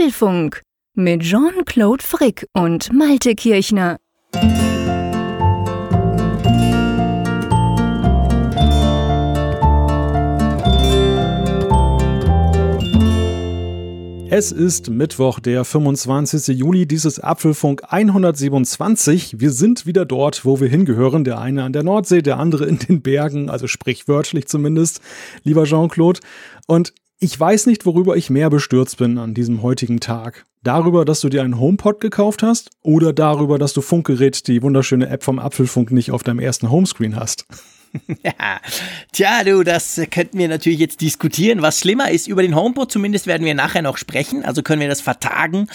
Apfelfunk mit Jean-Claude Frick und Malte Kirchner. Es ist Mittwoch, der 25. Juli, dieses Apfelfunk 127. Wir sind wieder dort, wo wir hingehören. Der eine an der Nordsee, der andere in den Bergen, also sprichwörtlich zumindest, lieber Jean-Claude. Und ich weiß nicht, worüber ich mehr bestürzt bin an diesem heutigen Tag. Darüber, dass du dir einen HomePod gekauft hast oder darüber, dass du Funkgerät, die wunderschöne App vom Apfelfunk, nicht auf deinem ersten Homescreen hast. Ja, tja, du, das könnten wir natürlich jetzt diskutieren. Was schlimmer ist, über den HomePod zumindest werden wir nachher noch sprechen, also können wir das vertagen.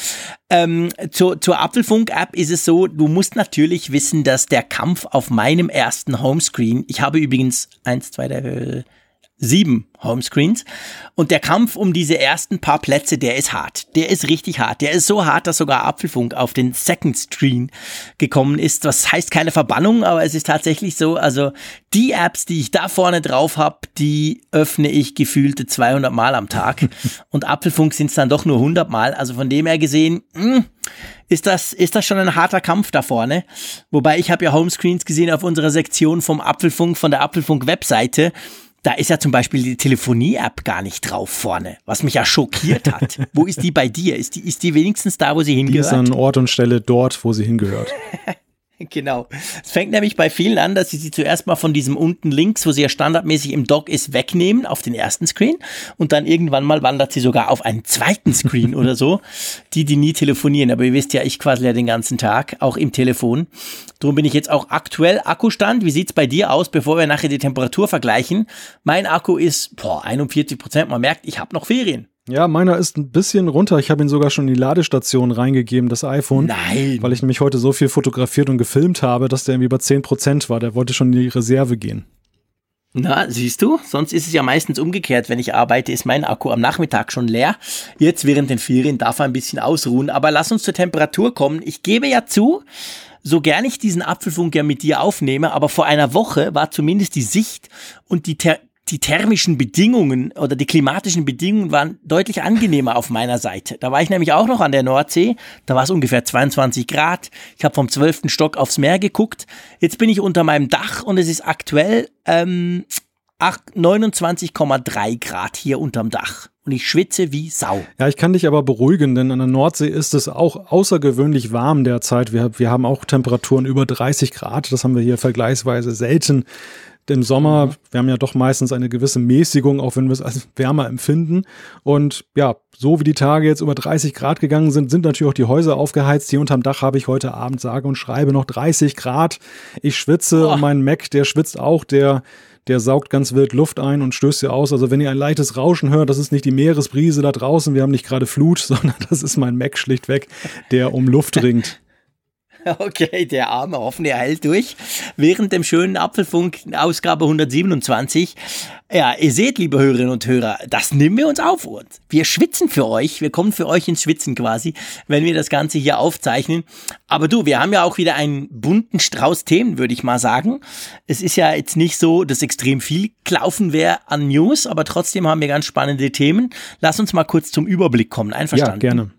Ähm, zur, zur Apfelfunk-App ist es so, du musst natürlich wissen, dass der Kampf auf meinem ersten Homescreen, ich habe übrigens eins, zwei, drei, sieben Homescreens. Und der Kampf um diese ersten paar Plätze, der ist hart. Der ist richtig hart. Der ist so hart, dass sogar Apfelfunk auf den Second Screen gekommen ist. Was heißt keine Verbannung, aber es ist tatsächlich so. Also die Apps, die ich da vorne drauf habe, die öffne ich gefühlte 200 Mal am Tag. Und Apfelfunk sind es dann doch nur 100 Mal. Also von dem her gesehen, mh, hm, ist das, ist das schon ein harter Kampf da vorne. Wobei ich habe ja Homescreens gesehen auf unserer Sektion vom Apfelfunk, von der Apfelfunk-Webseite. Da ist ja zum Beispiel die Telefonie-App gar nicht drauf vorne, was mich ja schockiert hat. wo ist die bei dir? Ist die, ist die wenigstens da, wo sie hingehört? Die ist an Ort und Stelle dort, wo sie hingehört. Genau. Es fängt nämlich bei vielen an, dass sie sie zuerst mal von diesem unten links, wo sie ja standardmäßig im Dock ist, wegnehmen auf den ersten Screen und dann irgendwann mal wandert sie sogar auf einen zweiten Screen oder so. Die, die nie telefonieren. Aber ihr wisst ja, ich quasi ja den ganzen Tag, auch im Telefon. Darum bin ich jetzt auch aktuell Akkustand. Wie sieht's bei dir aus, bevor wir nachher die Temperatur vergleichen? Mein Akku ist boah, 41 Prozent. Man merkt, ich habe noch Ferien. Ja, meiner ist ein bisschen runter. Ich habe ihn sogar schon in die Ladestation reingegeben, das iPhone. Nein. Weil ich nämlich heute so viel fotografiert und gefilmt habe, dass der irgendwie bei 10% war. Der wollte schon in die Reserve gehen. Na, siehst du, sonst ist es ja meistens umgekehrt. Wenn ich arbeite, ist mein Akku am Nachmittag schon leer. Jetzt während den Ferien darf er ein bisschen ausruhen. Aber lass uns zur Temperatur kommen. Ich gebe ja zu, so gern ich diesen Apfelfunk ja mit dir aufnehme, aber vor einer Woche war zumindest die Sicht und die Ter die thermischen Bedingungen oder die klimatischen Bedingungen waren deutlich angenehmer auf meiner Seite. Da war ich nämlich auch noch an der Nordsee. Da war es ungefähr 22 Grad. Ich habe vom 12. Stock aufs Meer geguckt. Jetzt bin ich unter meinem Dach und es ist aktuell ähm, 29,3 Grad hier unterm Dach. Und ich schwitze wie Sau. Ja, ich kann dich aber beruhigen, denn an der Nordsee ist es auch außergewöhnlich warm derzeit. Wir, wir haben auch Temperaturen über 30 Grad. Das haben wir hier vergleichsweise selten im Sommer, wir haben ja doch meistens eine gewisse Mäßigung, auch wenn wir es als wärmer empfinden. Und ja, so wie die Tage jetzt über 30 Grad gegangen sind, sind natürlich auch die Häuser aufgeheizt. Hier unterm Dach habe ich heute Abend sage und schreibe noch 30 Grad. Ich schwitze oh. und mein Mac, der schwitzt auch, der der saugt ganz wild Luft ein und stößt sie aus. Also wenn ihr ein leichtes Rauschen hört, das ist nicht die Meeresbrise da draußen, wir haben nicht gerade Flut, sondern das ist mein Mac schlichtweg, der um Luft ringt. Okay, der Arme, hoffen er hält durch. Während dem schönen Apfelfunk, Ausgabe 127. Ja, ihr seht, liebe Hörerinnen und Hörer, das nehmen wir uns auf uns. Wir schwitzen für euch, wir kommen für euch ins Schwitzen quasi, wenn wir das Ganze hier aufzeichnen. Aber du, wir haben ja auch wieder einen bunten Strauß Themen, würde ich mal sagen. Es ist ja jetzt nicht so, dass extrem viel gelaufen wäre an News, aber trotzdem haben wir ganz spannende Themen. Lass uns mal kurz zum Überblick kommen. Einverstanden? Ja, gerne.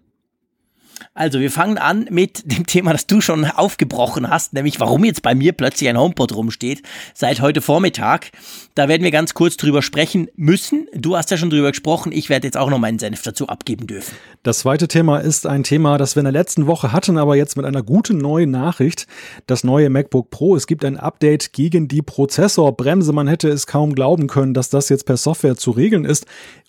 Also wir fangen an mit dem Thema, das du schon aufgebrochen hast, nämlich warum jetzt bei mir plötzlich ein HomePod rumsteht, seit heute Vormittag. Da werden wir ganz kurz drüber sprechen müssen. Du hast ja schon drüber gesprochen, ich werde jetzt auch noch meinen Senf dazu abgeben dürfen. Das zweite Thema ist ein Thema, das wir in der letzten Woche hatten, aber jetzt mit einer guten neuen Nachricht. Das neue MacBook Pro, es gibt ein Update gegen die Prozessorbremse. Man hätte es kaum glauben können, dass das jetzt per Software zu regeln ist.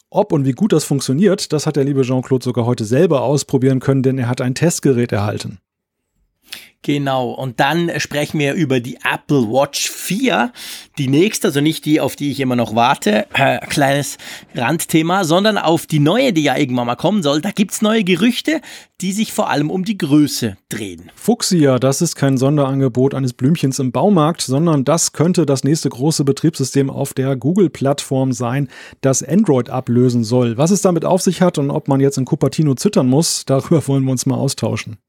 Ob und wie gut das funktioniert, das hat der liebe Jean-Claude sogar heute selber ausprobieren können, denn er hat ein Testgerät erhalten. Genau, und dann sprechen wir über die Apple Watch 4, die nächste, also nicht die, auf die ich immer noch warte, äh, kleines Randthema, sondern auf die neue, die ja irgendwann mal kommen soll. Da gibt's neue Gerüchte, die sich vor allem um die Größe drehen. Fuchsia, das ist kein Sonderangebot eines Blümchens im Baumarkt, sondern das könnte das nächste große Betriebssystem auf der Google-Plattform sein, das Android ablösen soll. Was es damit auf sich hat und ob man jetzt in Cupertino zittern muss, darüber wollen wir uns mal austauschen.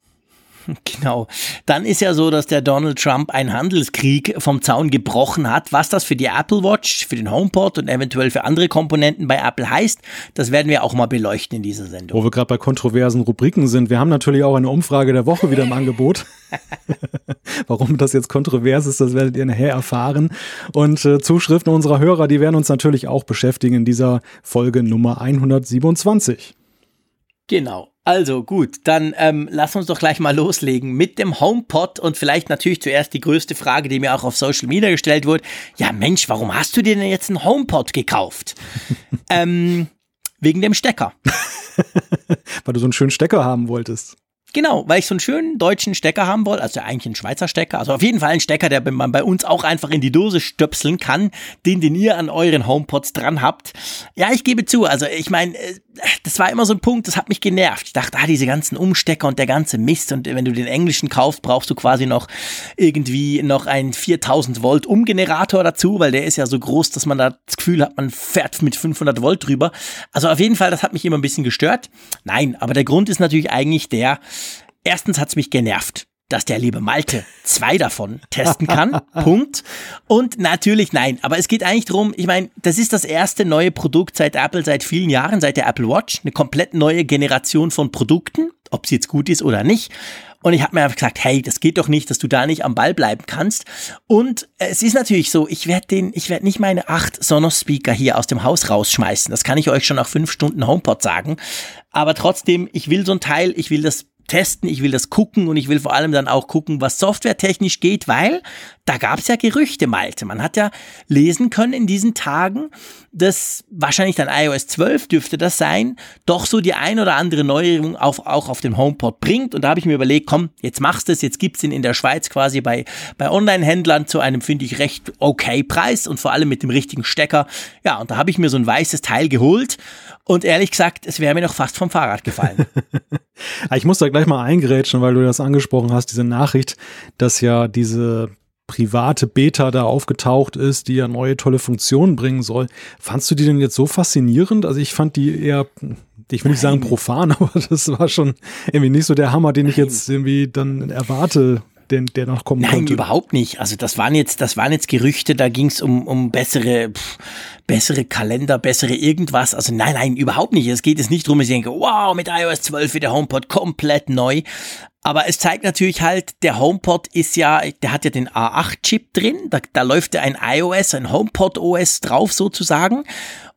Genau. Dann ist ja so, dass der Donald Trump einen Handelskrieg vom Zaun gebrochen hat. Was das für die Apple Watch, für den HomePod und eventuell für andere Komponenten bei Apple heißt, das werden wir auch mal beleuchten in dieser Sendung. Wo wir gerade bei kontroversen Rubriken sind. Wir haben natürlich auch eine Umfrage der Woche wieder im Angebot. Warum das jetzt kontrovers ist, das werdet ihr nachher erfahren. Und äh, Zuschriften unserer Hörer, die werden uns natürlich auch beschäftigen in dieser Folge Nummer 127. Genau. Also gut, dann ähm, lass uns doch gleich mal loslegen mit dem HomePod und vielleicht natürlich zuerst die größte Frage, die mir auch auf Social Media gestellt wurde. Ja Mensch, warum hast du dir denn jetzt einen HomePod gekauft? ähm, wegen dem Stecker. Weil du so einen schönen Stecker haben wolltest. Genau, weil ich so einen schönen deutschen Stecker haben wollte, also eigentlich einen Schweizer Stecker, also auf jeden Fall einen Stecker, der man bei uns auch einfach in die Dose stöpseln kann, den, den ihr an euren HomePods dran habt. Ja, ich gebe zu, also ich meine, äh, das war immer so ein Punkt, das hat mich genervt. Ich dachte, ah, diese ganzen Umstecker und der ganze Mist und wenn du den englischen kaufst, brauchst du quasi noch irgendwie noch einen 4000 Volt Umgenerator dazu, weil der ist ja so groß, dass man da das Gefühl hat, man fährt mit 500 Volt drüber. Also auf jeden Fall, das hat mich immer ein bisschen gestört. Nein, aber der Grund ist natürlich eigentlich der, Erstens hat's mich genervt, dass der liebe Malte zwei davon testen kann. Punkt. Und natürlich nein. Aber es geht eigentlich darum, ich meine, das ist das erste neue Produkt seit Apple seit vielen Jahren, seit der Apple Watch. Eine komplett neue Generation von Produkten, ob sie jetzt gut ist oder nicht. Und ich habe mir einfach gesagt, hey, das geht doch nicht, dass du da nicht am Ball bleiben kannst. Und es ist natürlich so, ich werde den, ich werde nicht meine acht Sonos-Speaker hier aus dem Haus rausschmeißen. Das kann ich euch schon nach fünf Stunden HomePod sagen. Aber trotzdem, ich will so ein Teil, ich will das testen, ich will das gucken und ich will vor allem dann auch gucken, was softwaretechnisch geht, weil da gab es ja Gerüchte, Malte. Man hat ja lesen können in diesen Tagen, dass wahrscheinlich dann iOS 12 dürfte das sein, doch so die ein oder andere Neuerung auf, auch auf dem HomePod bringt. Und da habe ich mir überlegt, komm, jetzt machst du es, jetzt gibt's ihn in der Schweiz quasi bei, bei Online-Händlern zu einem, finde ich, recht okay Preis und vor allem mit dem richtigen Stecker. Ja, und da habe ich mir so ein weißes Teil geholt und ehrlich gesagt, es wäre mir noch fast vom Fahrrad gefallen. ich muss da gleich mal eingrätschen, weil du das angesprochen hast, diese Nachricht, dass ja diese private Beta da aufgetaucht ist, die ja neue tolle Funktionen bringen soll. Fandst du die denn jetzt so faszinierend? Also ich fand die eher, ich will nicht sagen profan, aber das war schon irgendwie nicht so der Hammer, den ich jetzt irgendwie dann erwarte, den, der noch kommen Nein, könnte. überhaupt nicht. Also das waren jetzt, das waren jetzt Gerüchte, da ging es um, um bessere, pff, bessere Kalender, bessere irgendwas. Also nein, nein, überhaupt nicht. Es geht jetzt nicht darum, dass ich denke, wow, mit iOS 12 wird der HomePod komplett neu. Aber es zeigt natürlich halt, der HomePod ist ja, der hat ja den A8-Chip drin, da, da läuft ja ein iOS, ein HomePod-OS drauf sozusagen.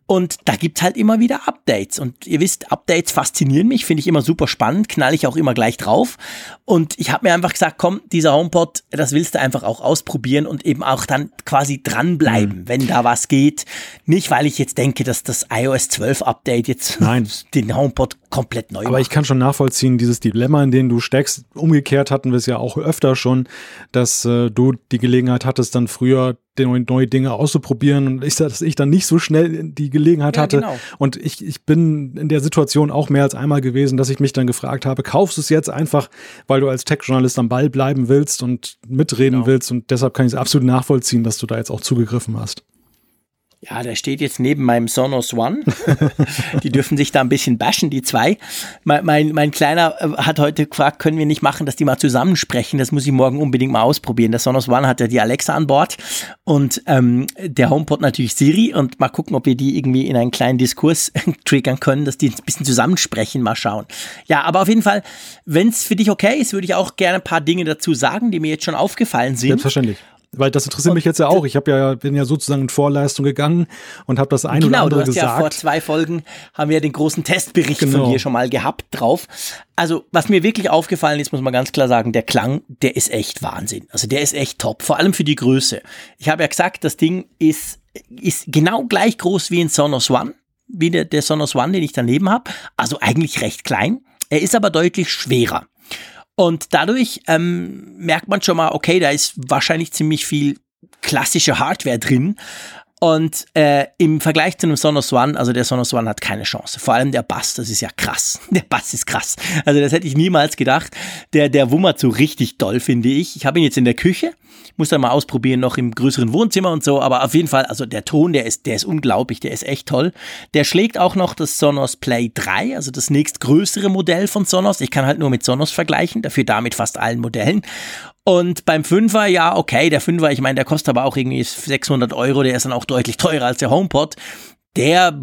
Und da gibt's halt immer wieder Updates. Und ihr wisst, Updates faszinieren mich, finde ich immer super spannend, knall ich auch immer gleich drauf. Und ich habe mir einfach gesagt, komm, dieser HomePod, das willst du einfach auch ausprobieren und eben auch dann quasi dranbleiben, mhm. wenn da was geht. Nicht, weil ich jetzt denke, dass das iOS 12 Update jetzt Nein. den HomePod komplett neu Aber macht. ich kann schon nachvollziehen, dieses Dilemma, in dem du steckst. Umgekehrt hatten wir es ja auch öfter schon, dass äh, du die Gelegenheit hattest, dann früher neue Dinge auszuprobieren und ich, dass ich dann nicht so schnell die Gelegenheit ja, hatte. Genau. Und ich, ich bin in der Situation auch mehr als einmal gewesen, dass ich mich dann gefragt habe, kaufst du es jetzt einfach, weil du als Tech-Journalist am Ball bleiben willst und mitreden genau. willst und deshalb kann ich es absolut nachvollziehen, dass du da jetzt auch zugegriffen hast. Ja, der steht jetzt neben meinem Sonos One. die dürfen sich da ein bisschen bashen, die zwei. Mein, mein, mein Kleiner äh, hat heute gefragt, können wir nicht machen, dass die mal zusammensprechen? Das muss ich morgen unbedingt mal ausprobieren. Der Sonos One hat ja die Alexa an Bord und ähm, der HomePod natürlich Siri und mal gucken, ob wir die irgendwie in einen kleinen Diskurs triggern können, dass die ein bisschen zusammensprechen. Mal schauen. Ja, aber auf jeden Fall, wenn es für dich okay ist, würde ich auch gerne ein paar Dinge dazu sagen, die mir jetzt schon aufgefallen sind. Selbstverständlich. Weil das interessiert und mich jetzt ja auch. Ich habe ja bin ja sozusagen in Vorleistung gegangen und habe das ein genau, oder andere gesagt. Genau, du hast gesagt. ja vor zwei Folgen haben wir den großen Testbericht genau. von dir schon mal gehabt drauf. Also was mir wirklich aufgefallen ist, muss man ganz klar sagen, der Klang, der ist echt Wahnsinn. Also der ist echt top, vor allem für die Größe. Ich habe ja gesagt, das Ding ist ist genau gleich groß wie ein Sonos One, wie der, der Sonos One, den ich daneben habe. Also eigentlich recht klein. Er ist aber deutlich schwerer. Und dadurch ähm, merkt man schon mal, okay, da ist wahrscheinlich ziemlich viel klassische Hardware drin. Und äh, im Vergleich zu einem Sonos One, also der Sonos One hat keine Chance. Vor allem der Bass, das ist ja krass. Der Bass ist krass. Also das hätte ich niemals gedacht. Der, der wummert so richtig doll, finde ich. Ich habe ihn jetzt in der Küche. Muss dann mal ausprobieren, noch im größeren Wohnzimmer und so. Aber auf jeden Fall, also der Ton, der ist, der ist unglaublich, der ist echt toll. Der schlägt auch noch das Sonos Play 3, also das nächstgrößere Modell von Sonos. Ich kann halt nur mit Sonos vergleichen, dafür da mit fast allen Modellen. Und beim Fünfer, ja, okay, der Fünfer, ich meine, der kostet aber auch irgendwie 600 Euro, der ist dann auch deutlich teurer als der HomePod. Der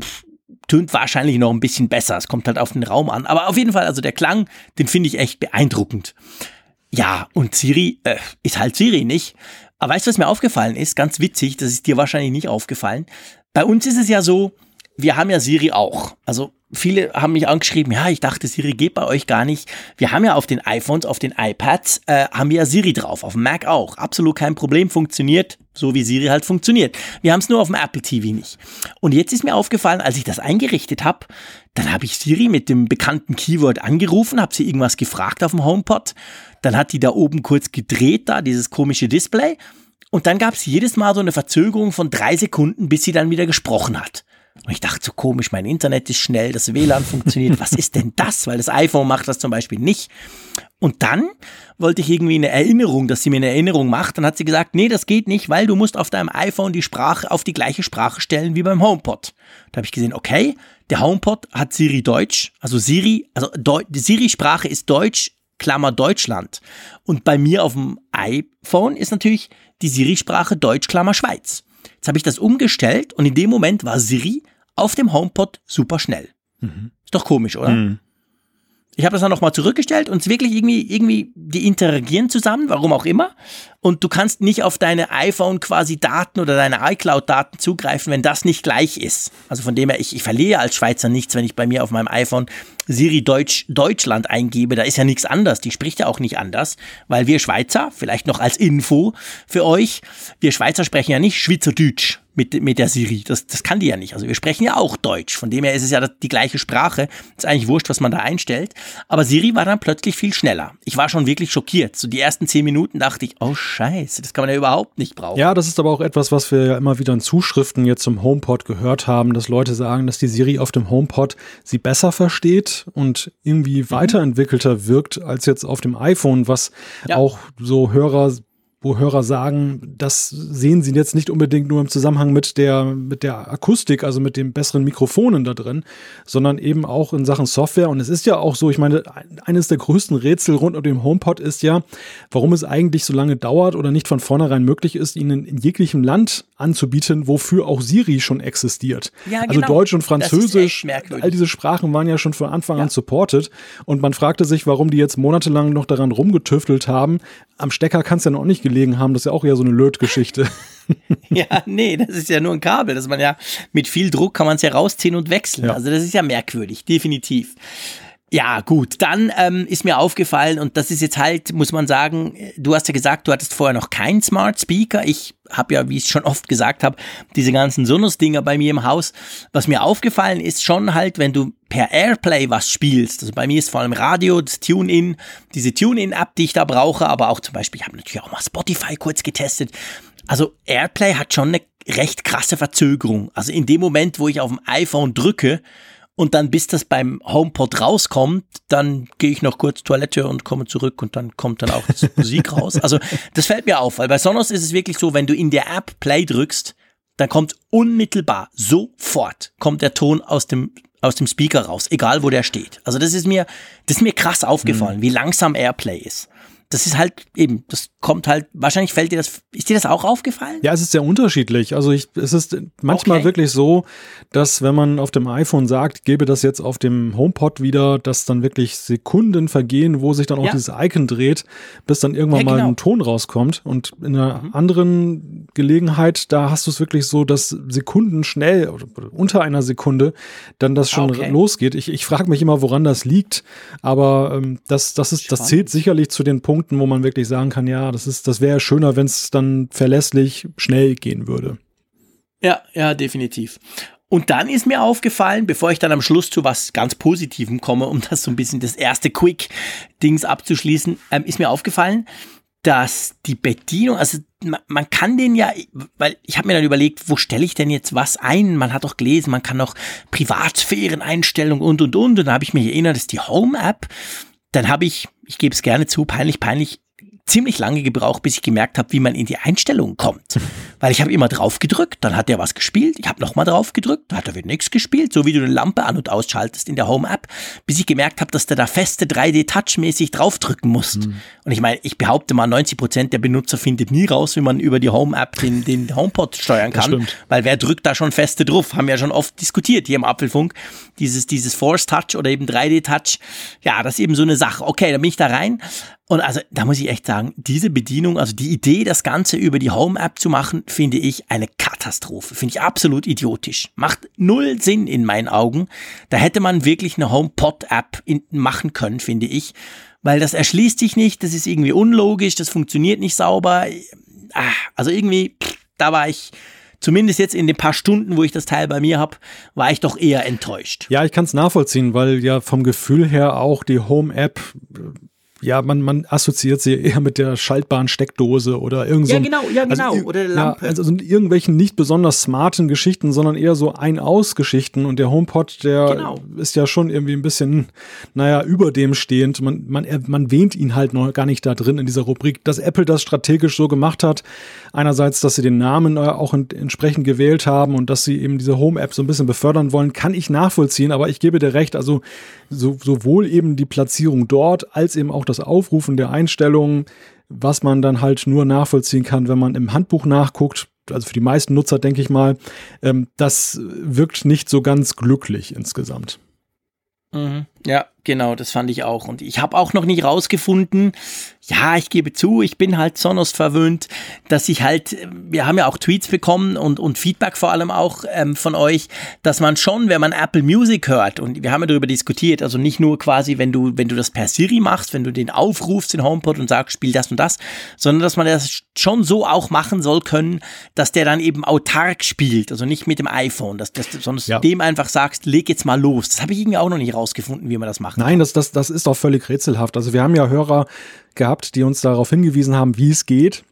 tönt wahrscheinlich noch ein bisschen besser. Es kommt halt auf den Raum an. Aber auf jeden Fall, also der Klang, den finde ich echt beeindruckend. Ja, und Siri äh, ist halt Siri nicht. Aber weißt du, was mir aufgefallen ist? Ganz witzig, das ist dir wahrscheinlich nicht aufgefallen. Bei uns ist es ja so, wir haben ja Siri auch. Also viele haben mich angeschrieben, ja, ich dachte, Siri geht bei euch gar nicht. Wir haben ja auf den iPhones, auf den iPads, äh, haben wir ja Siri drauf, auf dem Mac auch. Absolut kein Problem, funktioniert so, wie Siri halt funktioniert. Wir haben es nur auf dem Apple TV nicht. Und jetzt ist mir aufgefallen, als ich das eingerichtet habe, dann habe ich Siri mit dem bekannten Keyword angerufen, habe sie irgendwas gefragt auf dem HomePod. Dann hat die da oben kurz gedreht, da dieses komische Display. Und dann gab es jedes Mal so eine Verzögerung von drei Sekunden, bis sie dann wieder gesprochen hat. Und ich dachte so komisch, mein Internet ist schnell, das WLAN funktioniert. Was ist denn das? Weil das iPhone macht das zum Beispiel nicht. Und dann wollte ich irgendwie eine Erinnerung, dass sie mir eine Erinnerung macht. Dann hat sie gesagt, nee, das geht nicht, weil du musst auf deinem iPhone die Sprache auf die gleiche Sprache stellen wie beim HomePod. Da habe ich gesehen, okay, der HomePod hat Siri Deutsch, also Siri, also Deu die Siri-Sprache ist Deutsch, Klammer Deutschland. Und bei mir auf dem iPhone ist natürlich die Siri-Sprache Deutsch, Klammer Schweiz. Jetzt habe ich das umgestellt und in dem Moment war Siri auf dem HomePod super schnell. Mhm. Ist doch komisch, oder? Mhm. Ich habe das dann nochmal zurückgestellt und es wirklich irgendwie, irgendwie, die interagieren zusammen, warum auch immer. Und du kannst nicht auf deine iPhone quasi Daten oder deine iCloud-Daten zugreifen, wenn das nicht gleich ist. Also von dem her, ich, ich verliere als Schweizer nichts, wenn ich bei mir auf meinem iPhone Siri Deutsch, Deutschland eingebe. Da ist ja nichts anders. Die spricht ja auch nicht anders, weil wir Schweizer, vielleicht noch als Info für euch, wir Schweizer sprechen ja nicht Schweizerdeutsch mit, mit der Siri. Das, das kann die ja nicht. Also wir sprechen ja auch Deutsch. Von dem her ist es ja die gleiche Sprache. Ist eigentlich wurscht, was man da einstellt. Aber Siri war dann plötzlich viel schneller. Ich war schon wirklich schockiert. So die ersten zehn Minuten dachte ich, oh Scheiße, das kann man ja überhaupt nicht brauchen. Ja, das ist aber auch etwas, was wir ja immer wieder in Zuschriften jetzt zum HomePod gehört haben, dass Leute sagen, dass die Siri auf dem HomePod sie besser versteht und irgendwie mhm. weiterentwickelter wirkt als jetzt auf dem iPhone, was ja. auch so Hörer wo Hörer sagen, das sehen sie jetzt nicht unbedingt nur im Zusammenhang mit der, mit der Akustik, also mit den besseren Mikrofonen da drin, sondern eben auch in Sachen Software. Und es ist ja auch so, ich meine, eines der größten Rätsel rund um den HomePod ist ja, warum es eigentlich so lange dauert oder nicht von vornherein möglich ist, ihnen in jeglichem Land anzubieten, wofür auch Siri schon existiert. Ja, also genau. Also Deutsch und Französisch, all diese Sprachen waren ja schon von Anfang ja. an supported. Und man fragte sich, warum die jetzt monatelang noch daran rumgetüftelt haben. Am Stecker kann es ja noch nicht gelegen haben. Das ist ja auch eher so eine Lötgeschichte. ja, nee, das ist ja nur ein Kabel. Das man ja mit viel Druck kann man es ja rausziehen und wechseln. Ja. Also das ist ja merkwürdig, definitiv. Ja, gut. Dann ähm, ist mir aufgefallen, und das ist jetzt halt, muss man sagen, du hast ja gesagt, du hattest vorher noch keinen Smart Speaker. Ich habe ja, wie ich schon oft gesagt habe, diese ganzen Sonos-Dinger bei mir im Haus. Was mir aufgefallen ist, schon halt, wenn du per Airplay was spielst. Also bei mir ist vor allem Radio, das TuneIn, diese TuneIn-App, die ich da brauche, aber auch zum Beispiel, ich habe natürlich auch mal Spotify kurz getestet. Also Airplay hat schon eine recht krasse Verzögerung. Also in dem Moment, wo ich auf dem iPhone drücke, und dann bis das beim HomePod rauskommt, dann gehe ich noch kurz Toilette und komme zurück und dann kommt dann auch die Musik raus. Also das fällt mir auf, weil bei Sonos ist es wirklich so, wenn du in der App Play drückst, dann kommt unmittelbar, sofort, kommt der Ton aus dem aus dem Speaker raus, egal wo der steht. Also das ist mir, das ist mir krass aufgefallen, mhm. wie langsam Airplay ist das ist halt eben, das kommt halt, wahrscheinlich fällt dir das, ist dir das auch aufgefallen? Ja, es ist sehr unterschiedlich. Also ich, es ist manchmal okay. wirklich so, dass wenn man auf dem iPhone sagt, gebe das jetzt auf dem HomePod wieder, dass dann wirklich Sekunden vergehen, wo sich dann auch ja. dieses Icon dreht, bis dann irgendwann ja, genau. mal ein Ton rauskommt. Und in einer mhm. anderen Gelegenheit, da hast du es wirklich so, dass Sekunden schnell, unter einer Sekunde, dann das schon okay. losgeht. Ich, ich frage mich immer, woran das liegt, aber ähm, das, das ist, das zählt sicherlich zu den Punkten, Punkten, wo man wirklich sagen kann, ja, das ist, das wäre schöner, wenn es dann verlässlich schnell gehen würde. Ja, ja, definitiv. Und dann ist mir aufgefallen, bevor ich dann am Schluss zu was ganz Positivem komme, um das so ein bisschen das erste Quick-Dings abzuschließen, ähm, ist mir aufgefallen, dass die Bedienung, also man, kann den ja, weil ich habe mir dann überlegt, wo stelle ich denn jetzt was ein? Man hat doch gelesen, man kann noch Privatsphären-Einstellungen und und und. Und dann habe ich mich erinnert, das ist die Home-App. Dann habe ich, ich gebe es gerne zu, peinlich, peinlich, ziemlich lange gebraucht, bis ich gemerkt habe, wie man in die Einstellungen kommt. Weil ich habe immer drauf gedrückt, dann hat er was gespielt, ich habe nochmal drauf gedrückt, dann hat er wieder nichts gespielt, so wie du eine Lampe an- und ausschaltest in der Home-App, bis ich gemerkt habe, dass du da feste 3D-Touch-mäßig draufdrücken musst. Mhm. Und ich meine, ich behaupte mal, 90 Prozent der Benutzer findet nie raus, wie man über die Home-App den, den HomePod steuern kann, weil wer drückt da schon feste drauf, haben wir ja schon oft diskutiert hier im Apfelfunk, dieses, dieses Force-Touch oder eben 3D-Touch, ja, das ist eben so eine Sache. Okay, dann bin ich da rein und also da muss ich echt sagen, diese Bedienung, also die Idee, das Ganze über die Home-App zu machen, finde ich eine Katastrophe. Finde ich absolut idiotisch. Macht null Sinn in meinen Augen. Da hätte man wirklich eine HomePod-App machen können, finde ich. Weil das erschließt sich nicht, das ist irgendwie unlogisch, das funktioniert nicht sauber. Ah, also irgendwie, da war ich zumindest jetzt in den paar Stunden, wo ich das Teil bei mir habe, war ich doch eher enttäuscht. Ja, ich kann es nachvollziehen, weil ja vom Gefühl her auch die Home-App ja, man, man assoziiert sie eher mit der schaltbaren Steckdose oder irgend so. Ja, genau, ja, genau. Also, oder der Lampe. Ja, also irgendwelchen nicht besonders smarten Geschichten, sondern eher so Ein-Aus-Geschichten. Und der HomePod, der genau. ist ja schon irgendwie ein bisschen, naja, über dem stehend. Man, man, man wähnt ihn halt noch gar nicht da drin in dieser Rubrik. Dass Apple das strategisch so gemacht hat, einerseits, dass sie den Namen äh, auch entsprechend gewählt haben und dass sie eben diese Home-App so ein bisschen befördern wollen, kann ich nachvollziehen. Aber ich gebe dir recht, also so, sowohl eben die Platzierung dort als eben auch das Aufrufen der Einstellungen, was man dann halt nur nachvollziehen kann, wenn man im Handbuch nachguckt. Also für die meisten Nutzer denke ich mal, ähm, das wirkt nicht so ganz glücklich insgesamt. Mhm. Ja, genau, das fand ich auch. Und ich habe auch noch nicht rausgefunden, ja, ich gebe zu, ich bin halt Sonos verwöhnt, dass ich halt, wir haben ja auch Tweets bekommen und, und Feedback vor allem auch ähm, von euch, dass man schon, wenn man Apple Music hört, und wir haben ja darüber diskutiert, also nicht nur quasi, wenn du, wenn du das per Siri machst, wenn du den aufrufst, den HomePod und sagst, spiel das und das, sondern dass man das schon so auch machen soll können, dass der dann eben autark spielt, also nicht mit dem iPhone, dass, dass, sondern ja. dem einfach sagst, leg jetzt mal los. Das habe ich irgendwie auch noch nicht rausgefunden, wie man das macht. Nein, das, das, das ist doch völlig rätselhaft. Also wir haben ja Hörer gehabt, die uns darauf hingewiesen haben, wie es geht.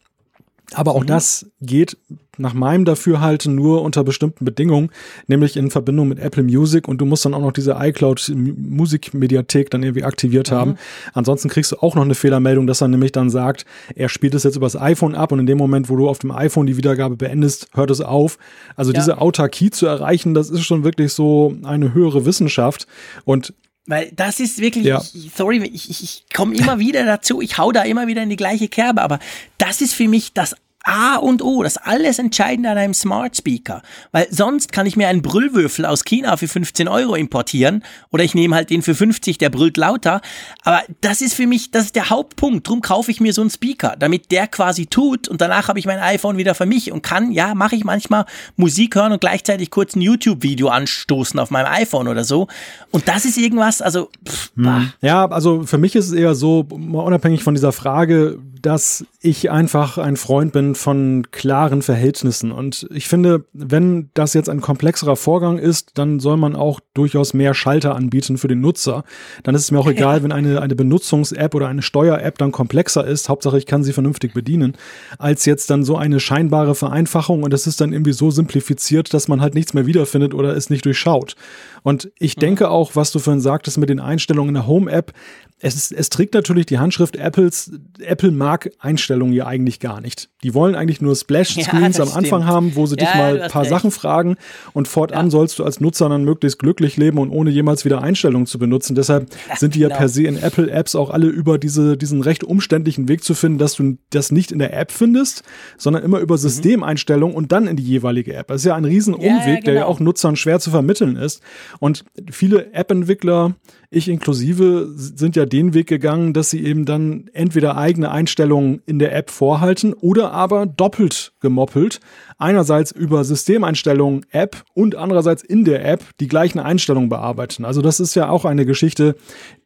Aber auch mhm. das geht nach meinem Dafürhalten nur unter bestimmten Bedingungen, nämlich in Verbindung mit Apple Music und du musst dann auch noch diese iCloud Musikmediathek dann irgendwie aktiviert mhm. haben. Ansonsten kriegst du auch noch eine Fehlermeldung, dass er nämlich dann sagt, er spielt es jetzt übers iPhone ab und in dem Moment, wo du auf dem iPhone die Wiedergabe beendest, hört es auf. Also ja. diese Autarkie zu erreichen, das ist schon wirklich so eine höhere Wissenschaft und weil das ist wirklich, ja. ich, sorry, ich, ich, ich komme immer wieder dazu, ich hau da immer wieder in die gleiche Kerbe, aber das ist für mich das A und O, das alles Entscheidende an einem Smart Speaker. Weil sonst kann ich mir einen Brüllwürfel aus China für 15 Euro importieren oder ich nehme halt den für 50, der brüllt lauter. Aber das ist für mich, das ist der Hauptpunkt. Drum kaufe ich mir so einen Speaker, damit der quasi tut und danach habe ich mein iPhone wieder für mich und kann, ja, mache ich manchmal Musik hören und gleichzeitig kurz ein YouTube-Video anstoßen auf meinem iPhone oder so. Und das ist irgendwas, also. Pff, hm. Ja, also für mich ist es eher so, unabhängig von dieser Frage, dass ich einfach ein Freund bin von klaren Verhältnissen. Und ich finde, wenn das jetzt ein komplexerer Vorgang ist, dann soll man auch durchaus mehr Schalter anbieten für den Nutzer. Dann ist es mir auch egal, wenn eine, eine Benutzungs-App oder eine Steuer-App dann komplexer ist. Hauptsache, ich kann sie vernünftig bedienen, als jetzt dann so eine scheinbare Vereinfachung und es ist dann irgendwie so simplifiziert, dass man halt nichts mehr wiederfindet oder es nicht durchschaut. Und ich mhm. denke auch, was du vorhin sagtest mit den Einstellungen in der Home-App, es, es trägt natürlich die Handschrift Apples. Apple mag Einstellungen ja eigentlich gar nicht. Die wollen eigentlich nur Splash-Screens ja, am Anfang haben, wo sie ja, dich mal ein paar recht. Sachen fragen und fortan ja. sollst du als Nutzer dann möglichst glücklich leben und ohne jemals wieder Einstellungen zu benutzen. Deshalb sind die ja genau. per se in Apple-Apps auch alle über diese, diesen recht umständlichen Weg zu finden, dass du das nicht in der App findest, sondern immer über mhm. Systemeinstellungen und dann in die jeweilige App. Das ist ja ein riesen Umweg, genau. der ja genau. auch Nutzern schwer zu vermitteln ist. Und viele App-Entwickler ich inklusive sind ja den Weg gegangen, dass sie eben dann entweder eigene Einstellungen in der App vorhalten oder aber doppelt gemoppelt. Einerseits über Systemeinstellungen App und andererseits in der App die gleichen Einstellungen bearbeiten. Also das ist ja auch eine Geschichte,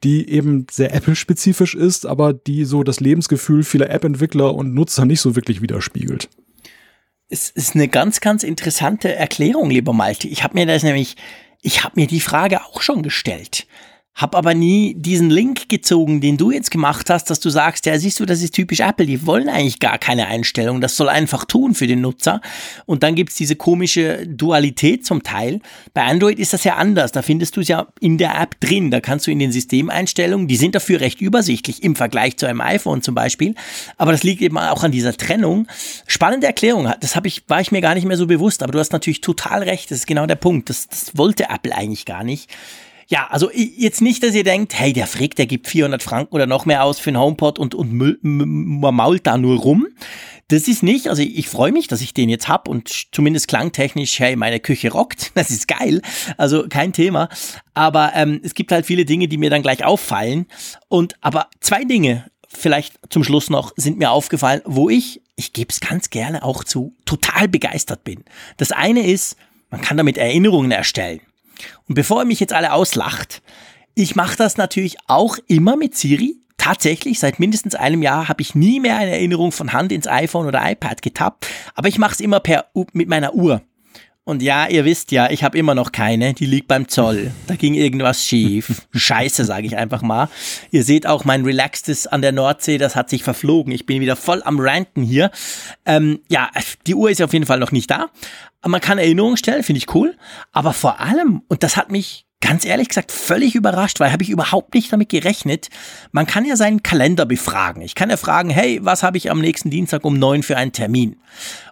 die eben sehr Apple-spezifisch ist, aber die so das Lebensgefühl vieler App-Entwickler und Nutzer nicht so wirklich widerspiegelt. Es ist eine ganz, ganz interessante Erklärung, lieber Malte. Ich habe mir das nämlich, ich habe mir die Frage auch schon gestellt. Hab aber nie diesen Link gezogen, den du jetzt gemacht hast, dass du sagst, ja, siehst du, das ist typisch Apple, die wollen eigentlich gar keine Einstellung, das soll einfach tun für den Nutzer. Und dann gibt's diese komische Dualität zum Teil. Bei Android ist das ja anders, da findest du es ja in der App drin, da kannst du in den Systemeinstellungen, die sind dafür recht übersichtlich im Vergleich zu einem iPhone zum Beispiel, aber das liegt eben auch an dieser Trennung. Spannende Erklärung, das habe ich, war ich mir gar nicht mehr so bewusst, aber du hast natürlich total recht, das ist genau der Punkt, das, das wollte Apple eigentlich gar nicht. Ja, also jetzt nicht, dass ihr denkt, hey, der Frick, der gibt 400 Franken oder noch mehr aus für einen HomePod und, und mault da nur rum. Das ist nicht, also ich freue mich, dass ich den jetzt hab und zumindest klangtechnisch, hey, meine Küche rockt, das ist geil, also kein Thema. Aber ähm, es gibt halt viele Dinge, die mir dann gleich auffallen. Und aber zwei Dinge, vielleicht zum Schluss noch, sind mir aufgefallen, wo ich, ich gebe es ganz gerne auch zu, total begeistert bin. Das eine ist, man kann damit Erinnerungen erstellen. Und bevor ihr mich jetzt alle auslacht, ich mache das natürlich auch immer mit Siri. Tatsächlich, seit mindestens einem Jahr habe ich nie mehr eine Erinnerung von Hand ins iPhone oder iPad getappt, aber ich mache es immer per, mit meiner Uhr. Und ja, ihr wisst ja, ich habe immer noch keine, die liegt beim Zoll. Da ging irgendwas schief. Scheiße, sage ich einfach mal. Ihr seht auch mein Relaxtes an der Nordsee, das hat sich verflogen. Ich bin wieder voll am Ranten hier. Ähm, ja, die Uhr ist auf jeden Fall noch nicht da. Man kann Erinnerungen stellen, finde ich cool. Aber vor allem, und das hat mich ganz ehrlich gesagt völlig überrascht, weil habe ich überhaupt nicht damit gerechnet. Man kann ja seinen Kalender befragen. Ich kann ja fragen, hey, was habe ich am nächsten Dienstag um neun für einen Termin?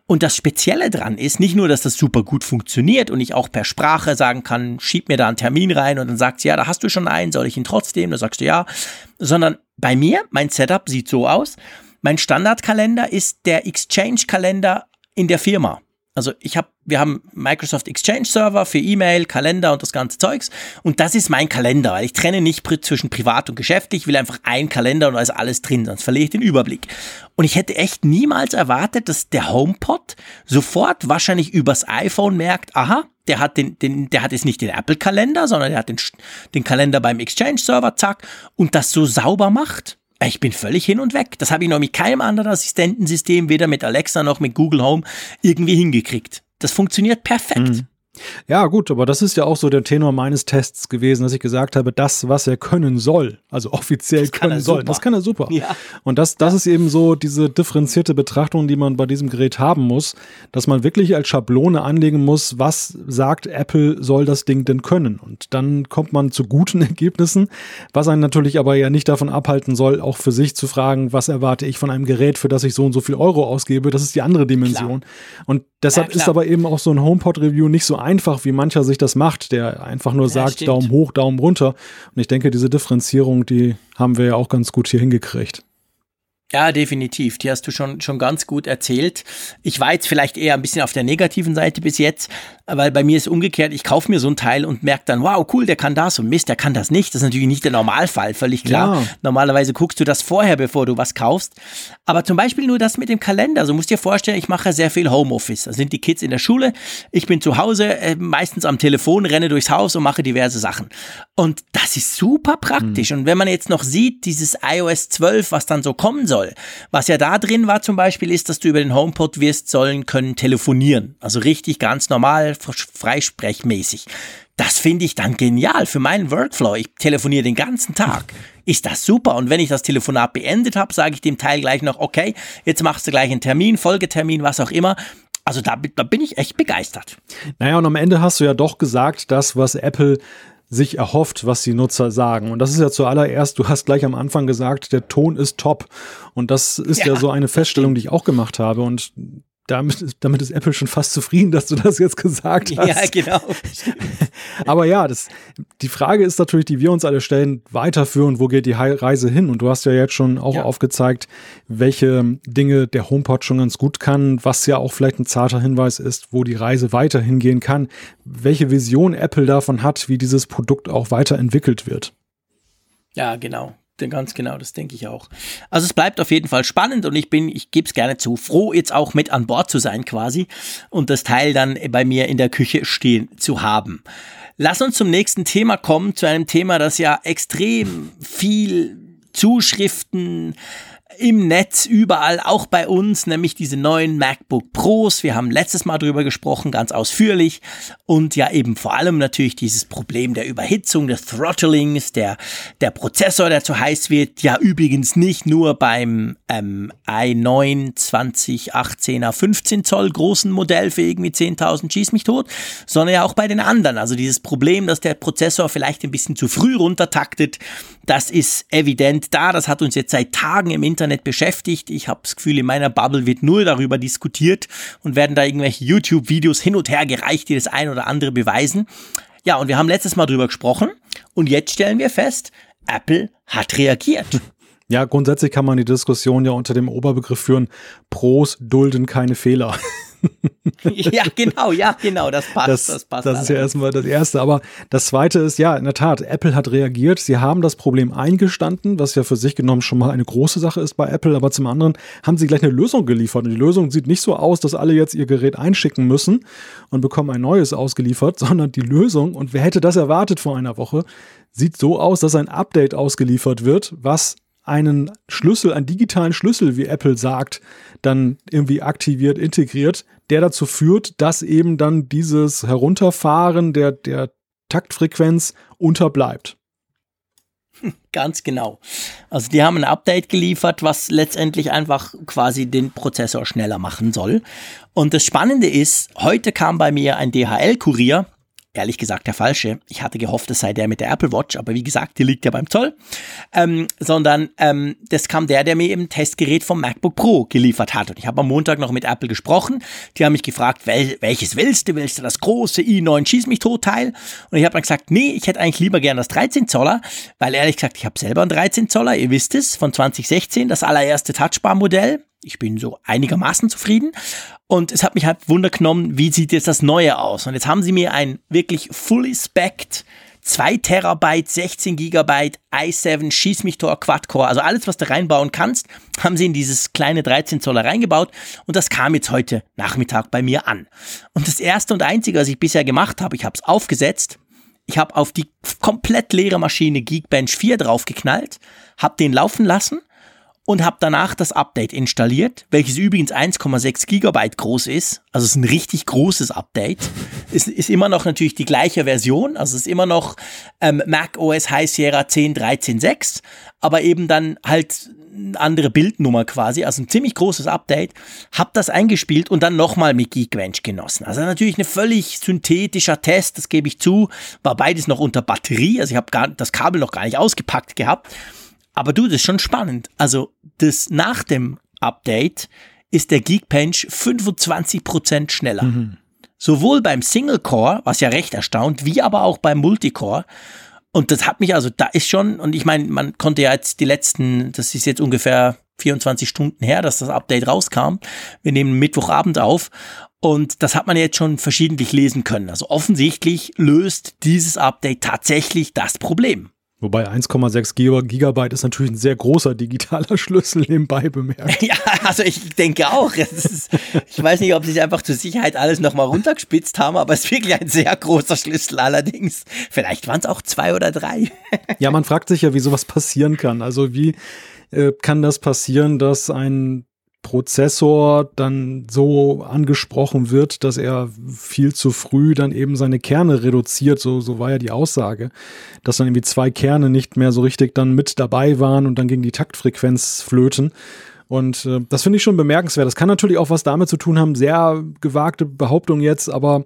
Und das Spezielle dran ist nicht nur, dass das super gut funktioniert und ich auch per Sprache sagen kann, schieb mir da einen Termin rein und dann sagt sie, ja, da hast du schon einen, soll ich ihn trotzdem? Da sagst du ja, sondern bei mir, mein Setup sieht so aus. Mein Standardkalender ist der Exchange-Kalender in der Firma. Also ich habe, wir haben Microsoft Exchange Server für E-Mail, Kalender und das ganze Zeugs. Und das ist mein Kalender, weil ich trenne nicht zwischen privat und geschäftlich. Ich will einfach ein Kalender und da ist alles drin, sonst verliere ich den Überblick. Und ich hätte echt niemals erwartet, dass der HomePod sofort wahrscheinlich übers iPhone merkt, aha, der hat den, den, der hat jetzt nicht den Apple-Kalender, sondern der hat den, den Kalender beim Exchange-Server, zack, und das so sauber macht. Ich bin völlig hin und weg. Das habe ich noch mit keinem anderen Assistentensystem, weder mit Alexa noch mit Google Home, irgendwie hingekriegt. Das funktioniert perfekt. Mhm. Ja, gut, aber das ist ja auch so der Tenor meines Tests gewesen, dass ich gesagt habe, das, was er können soll, also offiziell können soll, super. das kann er super. Ja. Und das, das ja. ist eben so diese differenzierte Betrachtung, die man bei diesem Gerät haben muss, dass man wirklich als Schablone anlegen muss, was sagt Apple, soll das Ding denn können? Und dann kommt man zu guten Ergebnissen, was einen natürlich aber ja nicht davon abhalten soll, auch für sich zu fragen, was erwarte ich von einem Gerät, für das ich so und so viel Euro ausgebe. Das ist die andere Dimension. Klar. Und deshalb ja, ist aber eben auch so ein HomePod-Review nicht so einfach, wie mancher sich das macht, der einfach nur ja, sagt, stimmt. Daumen hoch, Daumen runter. Und ich denke, diese Differenzierung, die haben wir ja auch ganz gut hier hingekriegt. Ja, definitiv. Die hast du schon, schon ganz gut erzählt. Ich war jetzt vielleicht eher ein bisschen auf der negativen Seite bis jetzt, weil bei mir ist umgekehrt, ich kaufe mir so ein Teil und merke dann, wow, cool, der kann das und Mist, der kann das nicht. Das ist natürlich nicht der Normalfall, völlig klar. Ja. Normalerweise guckst du das vorher, bevor du was kaufst. Aber zum Beispiel nur das mit dem Kalender. Also musst dir vorstellen, ich mache sehr viel Homeoffice. Da sind die Kids in der Schule, ich bin zu Hause, äh, meistens am Telefon, renne durchs Haus und mache diverse Sachen. Und das ist super praktisch. Mhm. Und wenn man jetzt noch sieht, dieses iOS 12, was dann so kommen soll, soll. Was ja da drin war zum Beispiel, ist, dass du über den HomePod wirst sollen können telefonieren. Also richtig ganz normal, freisprechmäßig. Das finde ich dann genial für meinen Workflow. Ich telefoniere den ganzen Tag. Ist das super? Und wenn ich das Telefonat beendet habe, sage ich dem Teil gleich noch, okay, jetzt machst du gleich einen Termin, Folgetermin, was auch immer. Also da, da bin ich echt begeistert. Naja, und am Ende hast du ja doch gesagt, das, was Apple sich erhofft, was die Nutzer sagen. Und das ist ja zuallererst, du hast gleich am Anfang gesagt, der Ton ist top. Und das ist ja, ja so eine Feststellung, die ich auch gemacht habe. Und damit, damit ist Apple schon fast zufrieden, dass du das jetzt gesagt hast. Ja, genau. Aber ja, das, die Frage ist natürlich, die wir uns alle stellen, weiterführen, wo geht die Reise hin? Und du hast ja jetzt schon auch ja. aufgezeigt, welche Dinge der HomePod schon ganz gut kann, was ja auch vielleicht ein zarter Hinweis ist, wo die Reise weiter hingehen kann, welche Vision Apple davon hat, wie dieses Produkt auch weiterentwickelt wird. Ja, genau. Ganz genau, das denke ich auch. Also es bleibt auf jeden Fall spannend und ich bin, ich gebe es gerne zu, froh jetzt auch mit an Bord zu sein quasi und das Teil dann bei mir in der Küche stehen zu haben. Lass uns zum nächsten Thema kommen, zu einem Thema, das ja extrem viel Zuschriften, im Netz, überall, auch bei uns, nämlich diese neuen MacBook Pros. Wir haben letztes Mal drüber gesprochen, ganz ausführlich. Und ja eben vor allem natürlich dieses Problem der Überhitzung, des Throttlings, der, der Prozessor, der zu heiß wird. Ja übrigens nicht nur beim ähm, i9 2018er 15 Zoll großen Modell für irgendwie 10.000 schieß mich tot, sondern ja auch bei den anderen. Also dieses Problem, dass der Prozessor vielleicht ein bisschen zu früh runtertaktet, das ist evident da. Das hat uns jetzt seit Tagen im Internet beschäftigt. Ich habe das Gefühl, in meiner Bubble wird nur darüber diskutiert und werden da irgendwelche YouTube-Videos hin und her gereicht, die das ein oder andere beweisen. Ja, und wir haben letztes Mal drüber gesprochen und jetzt stellen wir fest, Apple hat reagiert. Ja, grundsätzlich kann man die Diskussion ja unter dem Oberbegriff führen, Pros dulden keine Fehler. ja, genau, ja, genau, das passt. Das, das, passt das ist ja erstmal das Erste. Aber das Zweite ist, ja, in der Tat, Apple hat reagiert. Sie haben das Problem eingestanden, was ja für sich genommen schon mal eine große Sache ist bei Apple. Aber zum anderen haben sie gleich eine Lösung geliefert. Und die Lösung sieht nicht so aus, dass alle jetzt ihr Gerät einschicken müssen und bekommen ein neues ausgeliefert, sondern die Lösung, und wer hätte das erwartet vor einer Woche, sieht so aus, dass ein Update ausgeliefert wird, was einen Schlüssel, einen digitalen Schlüssel, wie Apple sagt, dann irgendwie aktiviert, integriert, der dazu führt, dass eben dann dieses Herunterfahren der, der Taktfrequenz unterbleibt. Ganz genau. Also die haben ein Update geliefert, was letztendlich einfach quasi den Prozessor schneller machen soll. Und das Spannende ist, heute kam bei mir ein DHL-Kurier ehrlich gesagt der falsche. Ich hatte gehofft, es sei der mit der Apple Watch, aber wie gesagt, die liegt ja beim Zoll. Ähm, sondern ähm, das kam der, der mir eben ein Testgerät vom MacBook Pro geliefert hat. Und ich habe am Montag noch mit Apple gesprochen. Die haben mich gefragt, wel welches willst du? Willst du das große i9 Schieß mich tot Teil? Und ich habe dann gesagt, nee, ich hätte eigentlich lieber gern das 13 Zoller, weil ehrlich gesagt, ich habe selber ein 13 Zoller, ihr wisst es, von 2016, das allererste Touchbar-Modell ich bin so einigermaßen zufrieden. Und es hat mich halt Wunder genommen, wie sieht jetzt das Neue aus? Und jetzt haben sie mir ein wirklich fully specced 2 Terabyte, 16 Gigabyte, i7, Schieß mich Tor, Quad-Core, also alles, was du reinbauen kannst, haben sie in dieses kleine 13 Zoller reingebaut und das kam jetzt heute Nachmittag bei mir an. Und das erste und einzige, was ich bisher gemacht habe, ich habe es aufgesetzt, ich habe auf die komplett leere Maschine Geekbench 4 draufgeknallt, habe den laufen lassen und habe danach das Update installiert, welches übrigens 1,6 Gigabyte groß ist. Also es ist ein richtig großes Update. Es ist immer noch natürlich die gleiche Version, also es ist immer noch ähm, Mac OS High Sierra 10.13.6, aber eben dann halt eine andere Bildnummer quasi, also ein ziemlich großes Update, hab das eingespielt und dann nochmal mit Geekbench genossen. Also natürlich ein völlig synthetischer Test, das gebe ich zu, war beides noch unter Batterie, also ich habe das Kabel noch gar nicht ausgepackt gehabt aber du, das ist schon spannend. Also, das nach dem Update ist der Geekbench 25% schneller. Mhm. Sowohl beim Single Core, was ja recht erstaunt, wie aber auch beim Multicore. Und das hat mich also, da ist schon, und ich meine, man konnte ja jetzt die letzten, das ist jetzt ungefähr 24 Stunden her, dass das Update rauskam. Wir nehmen Mittwochabend auf. Und das hat man jetzt schon verschiedentlich lesen können. Also offensichtlich löst dieses Update tatsächlich das Problem. Wobei 1,6 Gigabyte ist natürlich ein sehr großer digitaler Schlüssel nebenbei bemerkt. Ja, also ich denke auch. Ist, ich weiß nicht, ob sie einfach zur Sicherheit alles nochmal runtergespitzt haben, aber es ist wirklich ein sehr großer Schlüssel allerdings. Vielleicht waren es auch zwei oder drei. Ja, man fragt sich ja, wie sowas passieren kann. Also wie äh, kann das passieren, dass ein Prozessor dann so angesprochen wird, dass er viel zu früh dann eben seine Kerne reduziert, so, so war ja die Aussage, dass dann irgendwie zwei Kerne nicht mehr so richtig dann mit dabei waren und dann ging die Taktfrequenz flöten. Und äh, das finde ich schon bemerkenswert. Das kann natürlich auch was damit zu tun haben, sehr gewagte Behauptung jetzt, aber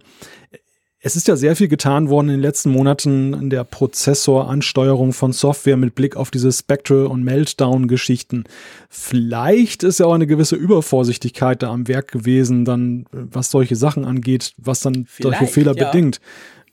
es ist ja sehr viel getan worden in den letzten Monaten in der Prozessoransteuerung von Software mit Blick auf diese Spectral- und Meltdown-Geschichten. Vielleicht ist ja auch eine gewisse Übervorsichtigkeit da am Werk gewesen, dann was solche Sachen angeht, was dann Vielleicht, solche Fehler ja. bedingt.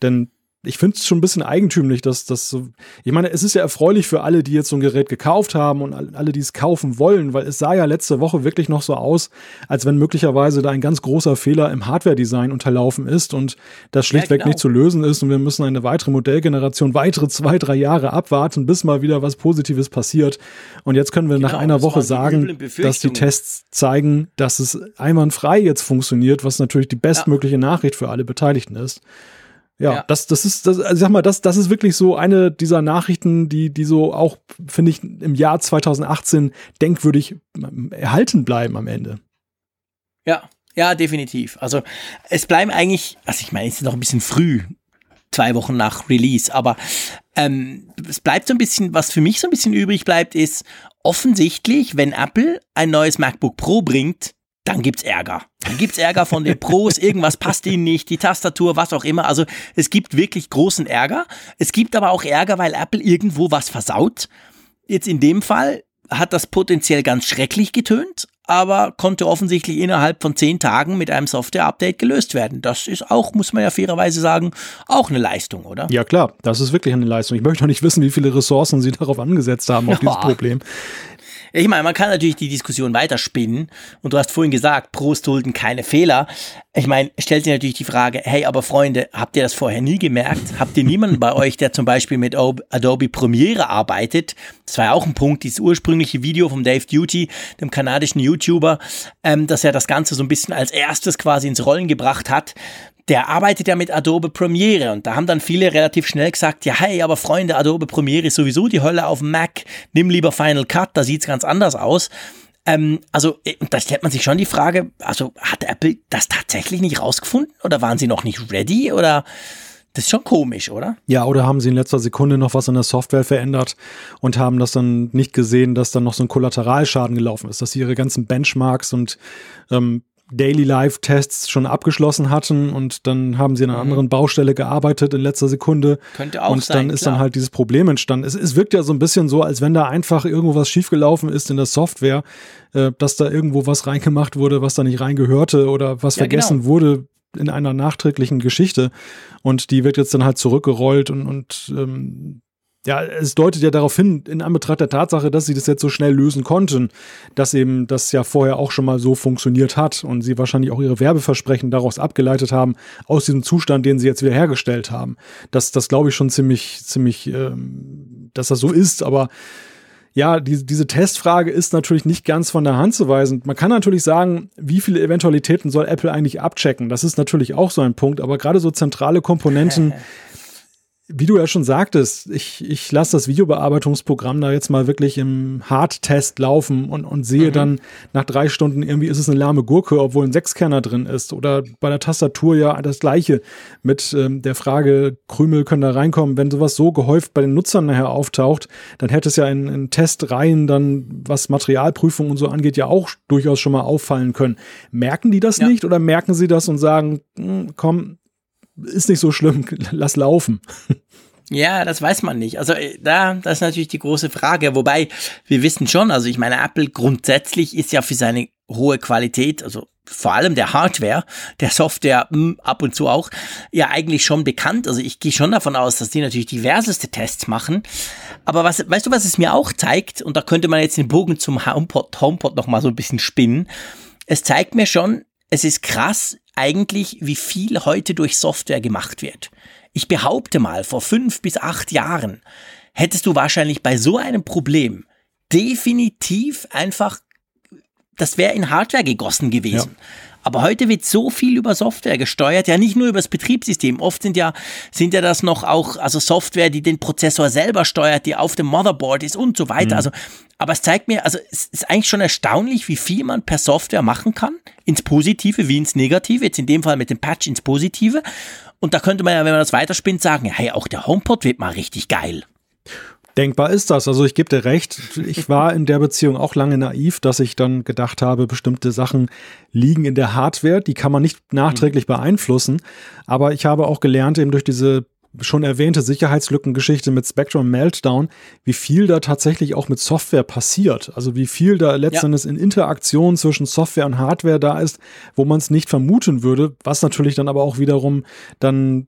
Denn ich finde es schon ein bisschen eigentümlich, dass das so. Ich meine, es ist ja erfreulich für alle, die jetzt so ein Gerät gekauft haben und alle, die es kaufen wollen, weil es sah ja letzte Woche wirklich noch so aus, als wenn möglicherweise da ein ganz großer Fehler im Hardware-Design unterlaufen ist und das schlichtweg ja, genau. nicht zu lösen ist und wir müssen eine weitere Modellgeneration, weitere zwei, drei Jahre abwarten, bis mal wieder was Positives passiert. Und jetzt können wir genau, nach einer Woche sagen, dass die Tests zeigen, dass es einwandfrei jetzt funktioniert, was natürlich die bestmögliche ja. Nachricht für alle Beteiligten ist. Ja, ja, das, das ist, das, also sag mal, das, das ist wirklich so eine dieser Nachrichten, die, die so auch, finde ich, im Jahr 2018 denkwürdig erhalten bleiben am Ende. Ja, ja, definitiv. Also es bleiben eigentlich, also ich meine, es ist noch ein bisschen früh, zwei Wochen nach Release, aber ähm, es bleibt so ein bisschen, was für mich so ein bisschen übrig bleibt, ist offensichtlich, wenn Apple ein neues MacBook Pro bringt, dann gibt's Ärger. Dann gibt's Ärger von den Pros, irgendwas passt ihnen nicht, die Tastatur, was auch immer. Also es gibt wirklich großen Ärger. Es gibt aber auch Ärger, weil Apple irgendwo was versaut. Jetzt in dem Fall hat das potenziell ganz schrecklich getönt, aber konnte offensichtlich innerhalb von zehn Tagen mit einem Software-Update gelöst werden. Das ist auch, muss man ja fairerweise sagen, auch eine Leistung, oder? Ja, klar, das ist wirklich eine Leistung. Ich möchte noch nicht wissen, wie viele Ressourcen Sie darauf angesetzt haben, auf ja. dieses Problem. Ich meine, man kann natürlich die Diskussion weiterspinnen und du hast vorhin gesagt, Prost Hulden keine Fehler. Ich meine, stellt sich natürlich die Frage, hey, aber Freunde, habt ihr das vorher nie gemerkt? Habt ihr niemanden bei euch, der zum Beispiel mit Adobe Premiere arbeitet? Das war ja auch ein Punkt, dieses ursprüngliche Video vom Dave Duty, dem kanadischen YouTuber, ähm, dass er das Ganze so ein bisschen als erstes quasi ins Rollen gebracht hat der arbeitet ja mit Adobe Premiere und da haben dann viele relativ schnell gesagt, ja hey, aber Freunde, Adobe Premiere ist sowieso die Hölle auf dem Mac, nimm lieber Final Cut, da sieht's ganz anders aus. Ähm, also, äh, da stellt man sich schon die Frage, also hat Apple das tatsächlich nicht rausgefunden oder waren sie noch nicht ready oder das ist schon komisch, oder? Ja, oder haben sie in letzter Sekunde noch was an der Software verändert und haben das dann nicht gesehen, dass dann noch so ein Kollateralschaden gelaufen ist, dass sie ihre ganzen Benchmarks und ähm, Daily Life Tests schon abgeschlossen hatten und dann haben sie an einer mhm. anderen Baustelle gearbeitet in letzter Sekunde. Könnte auch Und sein, dann ist klar. dann halt dieses Problem entstanden. Es, es wirkt ja so ein bisschen so, als wenn da einfach irgendwo was schiefgelaufen ist in der Software, äh, dass da irgendwo was reingemacht wurde, was da nicht reingehörte oder was ja, vergessen genau. wurde in einer nachträglichen Geschichte. Und die wird jetzt dann halt zurückgerollt und, und ähm, ja, es deutet ja darauf hin, in Anbetracht der Tatsache, dass sie das jetzt so schnell lösen konnten, dass eben das ja vorher auch schon mal so funktioniert hat und sie wahrscheinlich auch ihre Werbeversprechen daraus abgeleitet haben, aus diesem Zustand, den sie jetzt wieder hergestellt haben. Das, das glaube ich schon ziemlich, ziemlich, ähm, dass das so ist, aber ja, die, diese Testfrage ist natürlich nicht ganz von der Hand zu weisen. Man kann natürlich sagen, wie viele Eventualitäten soll Apple eigentlich abchecken? Das ist natürlich auch so ein Punkt, aber gerade so zentrale Komponenten wie du ja schon sagtest, ich, ich lasse das Videobearbeitungsprogramm da jetzt mal wirklich im Hardtest laufen und, und sehe mhm. dann nach drei Stunden irgendwie ist es eine lahme Gurke, obwohl ein Sechskerner drin ist. Oder bei der Tastatur ja das gleiche mit ähm, der Frage, Krümel können da reinkommen. Wenn sowas so gehäuft bei den Nutzern nachher auftaucht, dann hätte es ja in, in Testreihen dann, was Materialprüfung und so angeht, ja auch durchaus schon mal auffallen können. Merken die das ja. nicht oder merken sie das und sagen, hm, komm, ist nicht so schlimm, lass laufen. Ja, das weiß man nicht. Also äh, da, das ist natürlich die große Frage. Wobei wir wissen schon, also ich meine, Apple grundsätzlich ist ja für seine hohe Qualität, also vor allem der Hardware, der Software mh, hm, ab und zu auch, ja eigentlich schon bekannt. Also ich gehe schon davon aus, dass die natürlich diverseste Tests machen. Aber was, weißt du, was es mir auch zeigt? Und da könnte man jetzt den Bogen zum HomePod, HomePod noch so ein bisschen spinnen. Es zeigt mir schon, es ist krass eigentlich, wie viel heute durch Software gemacht wird. Ich behaupte mal, vor fünf bis acht Jahren hättest du wahrscheinlich bei so einem Problem definitiv einfach, das wäre in Hardware gegossen gewesen. Ja. Aber heute wird so viel über Software gesteuert, ja nicht nur über das Betriebssystem. Oft sind ja, sind ja das noch auch, also Software, die den Prozessor selber steuert, die auf dem Motherboard ist und so weiter. Mhm. Also, aber es zeigt mir, also es ist eigentlich schon erstaunlich, wie viel man per Software machen kann. Ins Positive wie ins Negative. Jetzt in dem Fall mit dem Patch ins Positive. Und da könnte man ja, wenn man das weiterspinnt, sagen, hey, auch der HomePod wird mal richtig geil. Denkbar ist das. Also ich gebe dir recht. Ich war in der Beziehung auch lange naiv, dass ich dann gedacht habe, bestimmte Sachen liegen in der Hardware, die kann man nicht nachträglich mhm. beeinflussen. Aber ich habe auch gelernt, eben durch diese schon erwähnte Sicherheitslückengeschichte mit Spectrum Meltdown, wie viel da tatsächlich auch mit Software passiert. Also wie viel da letztendlich ja. in Interaktion zwischen Software und Hardware da ist, wo man es nicht vermuten würde, was natürlich dann aber auch wiederum dann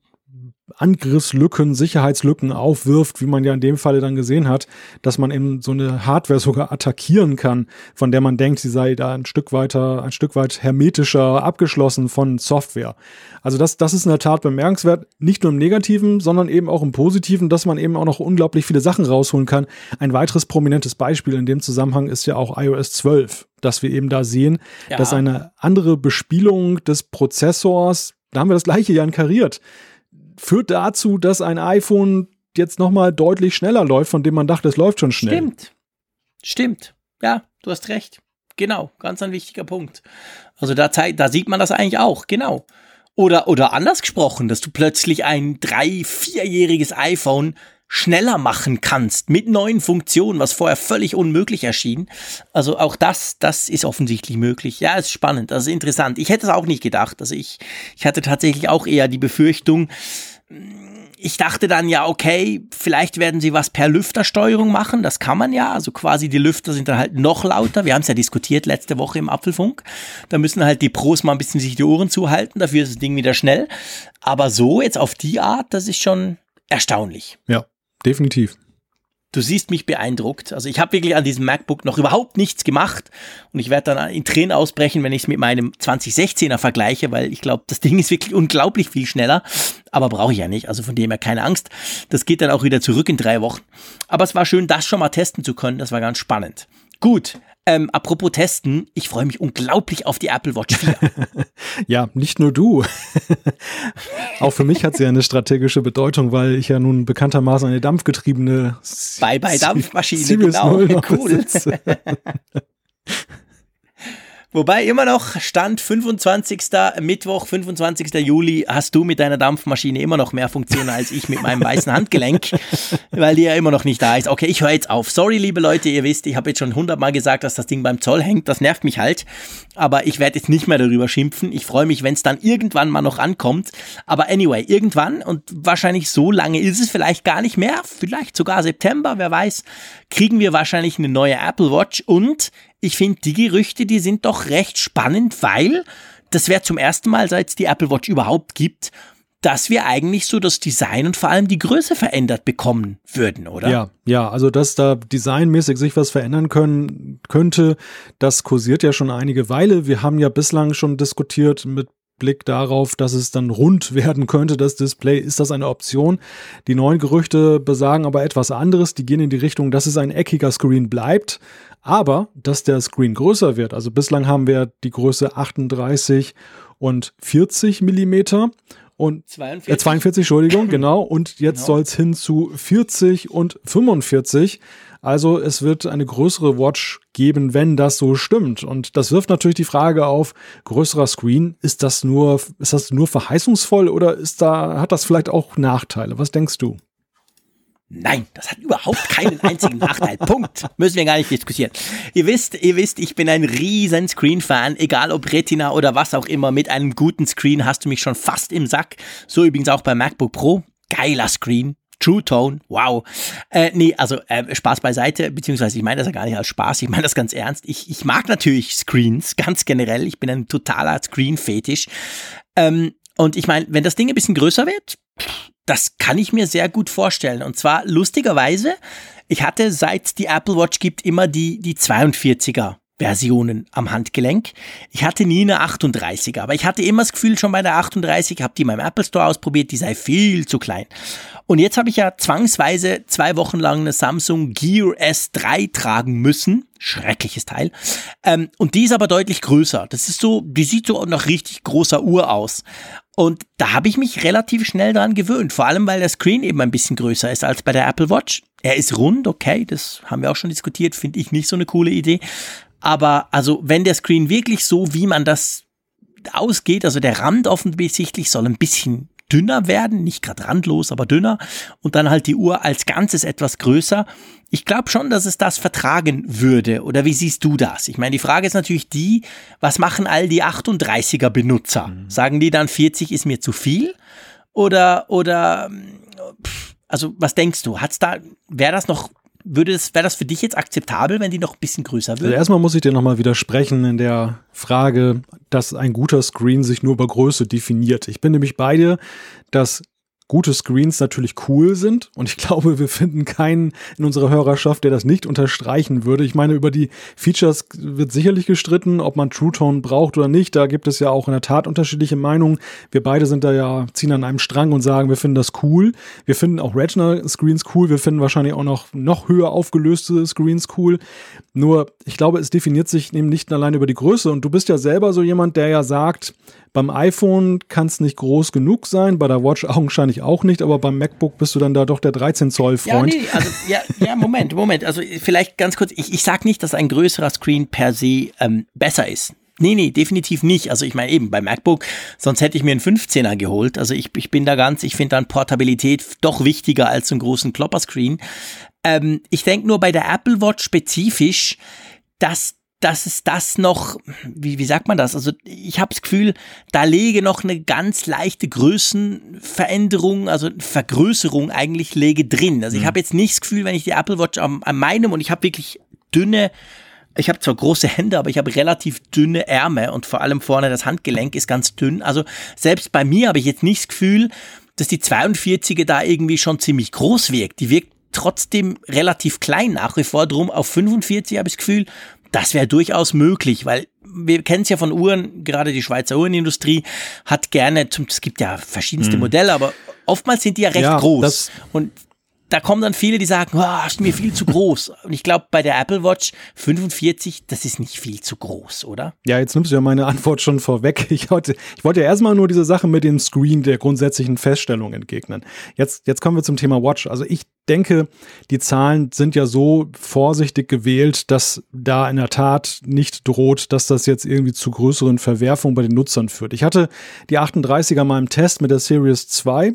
Angriffslücken, Sicherheitslücken aufwirft, wie man ja in dem Falle dann gesehen hat, dass man eben so eine Hardware sogar attackieren kann, von der man denkt, sie sei da ein Stück weiter, ein Stück weit hermetischer abgeschlossen von Software. Also das, das ist in der Tat bemerkenswert, nicht nur im Negativen, sondern eben auch im Positiven, dass man eben auch noch unglaublich viele Sachen rausholen kann. Ein weiteres prominentes Beispiel in dem Zusammenhang ist ja auch iOS 12, dass wir eben da sehen, ja. dass eine andere Bespielung des Prozessors, da haben wir das gleiche ja inkariert führt dazu, dass ein iPhone jetzt nochmal deutlich schneller läuft, von dem man dachte, es läuft schon schnell. Stimmt. Stimmt. Ja, du hast recht. Genau, ganz ein wichtiger Punkt. Also da, zeigt, da sieht man das eigentlich auch, genau. Oder, oder anders gesprochen, dass du plötzlich ein drei-, vierjähriges iPhone schneller machen kannst mit neuen Funktionen, was vorher völlig unmöglich erschien. Also auch das, das ist offensichtlich möglich. Ja, ist spannend, das ist interessant. Ich hätte es auch nicht gedacht. Also ich, ich hatte tatsächlich auch eher die Befürchtung, ich dachte dann ja, okay, vielleicht werden sie was per Lüftersteuerung machen. Das kann man ja. Also quasi die Lüfter sind dann halt noch lauter. Wir haben es ja diskutiert letzte Woche im Apfelfunk. Da müssen halt die Pros mal ein bisschen sich die Ohren zuhalten. Dafür ist das Ding wieder schnell. Aber so jetzt auf die Art, das ist schon erstaunlich. Ja, definitiv. Du siehst mich beeindruckt. Also ich habe wirklich an diesem MacBook noch überhaupt nichts gemacht und ich werde dann in Tränen ausbrechen, wenn ich es mit meinem 2016er vergleiche, weil ich glaube, das Ding ist wirklich unglaublich viel schneller, aber brauche ich ja nicht. Also von dem her keine Angst. Das geht dann auch wieder zurück in drei Wochen. Aber es war schön, das schon mal testen zu können. Das war ganz spannend. Gut, ähm, apropos Testen, ich freue mich unglaublich auf die Apple Watch 4. ja, nicht nur du. Auch für mich hat sie eine strategische Bedeutung, weil ich ja nun bekanntermaßen eine dampfgetriebene Bye-bye-Dampfmaschine, genau, cool. Wobei immer noch Stand 25. Mittwoch, 25. Juli, hast du mit deiner Dampfmaschine immer noch mehr Funktionen als ich mit meinem weißen Handgelenk, weil die ja immer noch nicht da ist. Okay, ich höre jetzt auf. Sorry, liebe Leute, ihr wisst, ich habe jetzt schon hundertmal gesagt, dass das Ding beim Zoll hängt. Das nervt mich halt. Aber ich werde jetzt nicht mehr darüber schimpfen. Ich freue mich, wenn es dann irgendwann mal noch ankommt. Aber anyway, irgendwann und wahrscheinlich so lange ist es vielleicht gar nicht mehr. Vielleicht sogar September, wer weiß, kriegen wir wahrscheinlich eine neue Apple Watch und ich finde, die Gerüchte, die sind doch recht spannend, weil das wäre zum ersten Mal, seit es die Apple Watch überhaupt gibt, dass wir eigentlich so das Design und vor allem die Größe verändert bekommen würden, oder? Ja, ja, also dass da designmäßig sich was verändern können könnte, das kursiert ja schon einige Weile. Wir haben ja bislang schon diskutiert mit Blick darauf, dass es dann rund werden könnte, das Display, ist das eine Option. Die neuen Gerüchte besagen aber etwas anderes. Die gehen in die Richtung, dass es ein eckiger Screen bleibt aber dass der Screen größer wird. Also bislang haben wir die Größe 38 und 40 Millimeter und 42, äh, 42 Entschuldigung, genau. Und jetzt genau. soll es hin zu 40 und 45. Also es wird eine größere Watch geben, wenn das so stimmt. Und das wirft natürlich die Frage auf, größerer Screen, ist das nur, ist das nur verheißungsvoll oder ist da, hat das vielleicht auch Nachteile? Was denkst du? Nein, das hat überhaupt keinen einzigen Nachteil. Punkt. Müssen wir gar nicht diskutieren. Ihr wisst, ihr wisst, ich bin ein riesen Screen-Fan, egal ob Retina oder was auch immer. Mit einem guten Screen hast du mich schon fast im Sack. So übrigens auch bei MacBook Pro. Geiler Screen. True Tone, wow. Äh, nee, also äh, Spaß beiseite, beziehungsweise ich meine das ja gar nicht als Spaß, ich meine das ganz ernst. Ich, ich mag natürlich Screens, ganz generell. Ich bin ein totaler Screen-Fetisch. Ähm, und ich meine, wenn das Ding ein bisschen größer wird, das kann ich mir sehr gut vorstellen. Und zwar lustigerweise, ich hatte seit die Apple Watch gibt immer die, die 42er Versionen am Handgelenk. Ich hatte nie eine 38er, aber ich hatte immer das Gefühl schon bei der 38, habe die in meinem Apple Store ausprobiert, die sei viel zu klein. Und jetzt habe ich ja zwangsweise zwei Wochen lang eine Samsung Gear S3 tragen müssen. Schreckliches Teil. Ähm, und die ist aber deutlich größer. Das ist so, die sieht so nach richtig großer Uhr aus. Und da habe ich mich relativ schnell dran gewöhnt, vor allem weil der Screen eben ein bisschen größer ist als bei der Apple Watch. Er ist rund, okay, das haben wir auch schon diskutiert, finde ich nicht so eine coole Idee. Aber also, wenn der Screen wirklich so, wie man das ausgeht, also der Rand offensichtlich soll ein bisschen dünner werden, nicht gerade randlos, aber dünner und dann halt die Uhr als Ganzes etwas größer. Ich glaube schon, dass es das vertragen würde. Oder wie siehst du das? Ich meine, die Frage ist natürlich die, was machen all die 38er Benutzer? Mhm. Sagen die dann 40 ist mir zu viel? Oder, oder, also was denkst du? Hat's da, wäre das noch würde es, wäre das für dich jetzt akzeptabel, wenn die noch ein bisschen größer würde? Also erstmal muss ich dir nochmal widersprechen in der Frage, dass ein guter Screen sich nur über Größe definiert. Ich bin nämlich bei dir, dass gute Screens natürlich cool sind. Und ich glaube, wir finden keinen in unserer Hörerschaft, der das nicht unterstreichen würde. Ich meine, über die Features wird sicherlich gestritten, ob man True Tone braucht oder nicht. Da gibt es ja auch in der Tat unterschiedliche Meinungen. Wir beide sind da ja, ziehen an einem Strang und sagen, wir finden das cool. Wir finden auch Retina Screens cool. Wir finden wahrscheinlich auch noch, noch höher aufgelöste Screens cool. Nur, ich glaube, es definiert sich eben nicht allein über die Größe. Und du bist ja selber so jemand, der ja sagt, beim iPhone kann es nicht groß genug sein, bei der Watch augenscheinlich ich auch nicht, aber beim MacBook bist du dann da doch der 13 Zoll Freund. Ja, nee, also, ja, ja, Moment, Moment. Also vielleicht ganz kurz, ich, ich sag nicht, dass ein größerer Screen per se ähm, besser ist. Nee, nee, definitiv nicht. Also ich meine eben bei MacBook, sonst hätte ich mir einen 15er geholt. Also ich, ich bin da ganz, ich finde dann Portabilität doch wichtiger als so einen großen Klopperscreen. Ähm, ich denke nur bei der Apple Watch spezifisch, dass dass es das noch, wie, wie sagt man das? Also ich habe das Gefühl, da lege noch eine ganz leichte Größenveränderung, also Vergrößerung eigentlich lege drin. Also ich mhm. habe jetzt nicht das Gefühl, wenn ich die Apple Watch an, an meinem und ich habe wirklich dünne ich habe zwar große Hände, aber ich habe relativ dünne Ärmel und vor allem vorne das Handgelenk ist ganz dünn. Also selbst bei mir habe ich jetzt nicht das Gefühl, dass die 42er da irgendwie schon ziemlich groß wirkt. Die wirkt trotzdem relativ klein nach wie vor. Drum auf 45 habe ich das Gefühl, das wäre durchaus möglich, weil wir kennen es ja von Uhren, gerade die Schweizer Uhrenindustrie hat gerne, es gibt ja verschiedenste hm. Modelle, aber oftmals sind die ja recht ja, groß. Und da kommen dann viele, die sagen, oh, ist mir viel zu groß. Und ich glaube, bei der Apple Watch 45, das ist nicht viel zu groß, oder? Ja, jetzt nimmst du ja meine Antwort schon vorweg. Ich wollte, ich wollte ja erstmal nur diese Sache mit dem Screen der grundsätzlichen Feststellung entgegnen. Jetzt, jetzt kommen wir zum Thema Watch. Also ich denke, die Zahlen sind ja so vorsichtig gewählt, dass da in der Tat nicht droht, dass das jetzt irgendwie zu größeren Verwerfungen bei den Nutzern führt. Ich hatte die 38er mal im Test mit der Series 2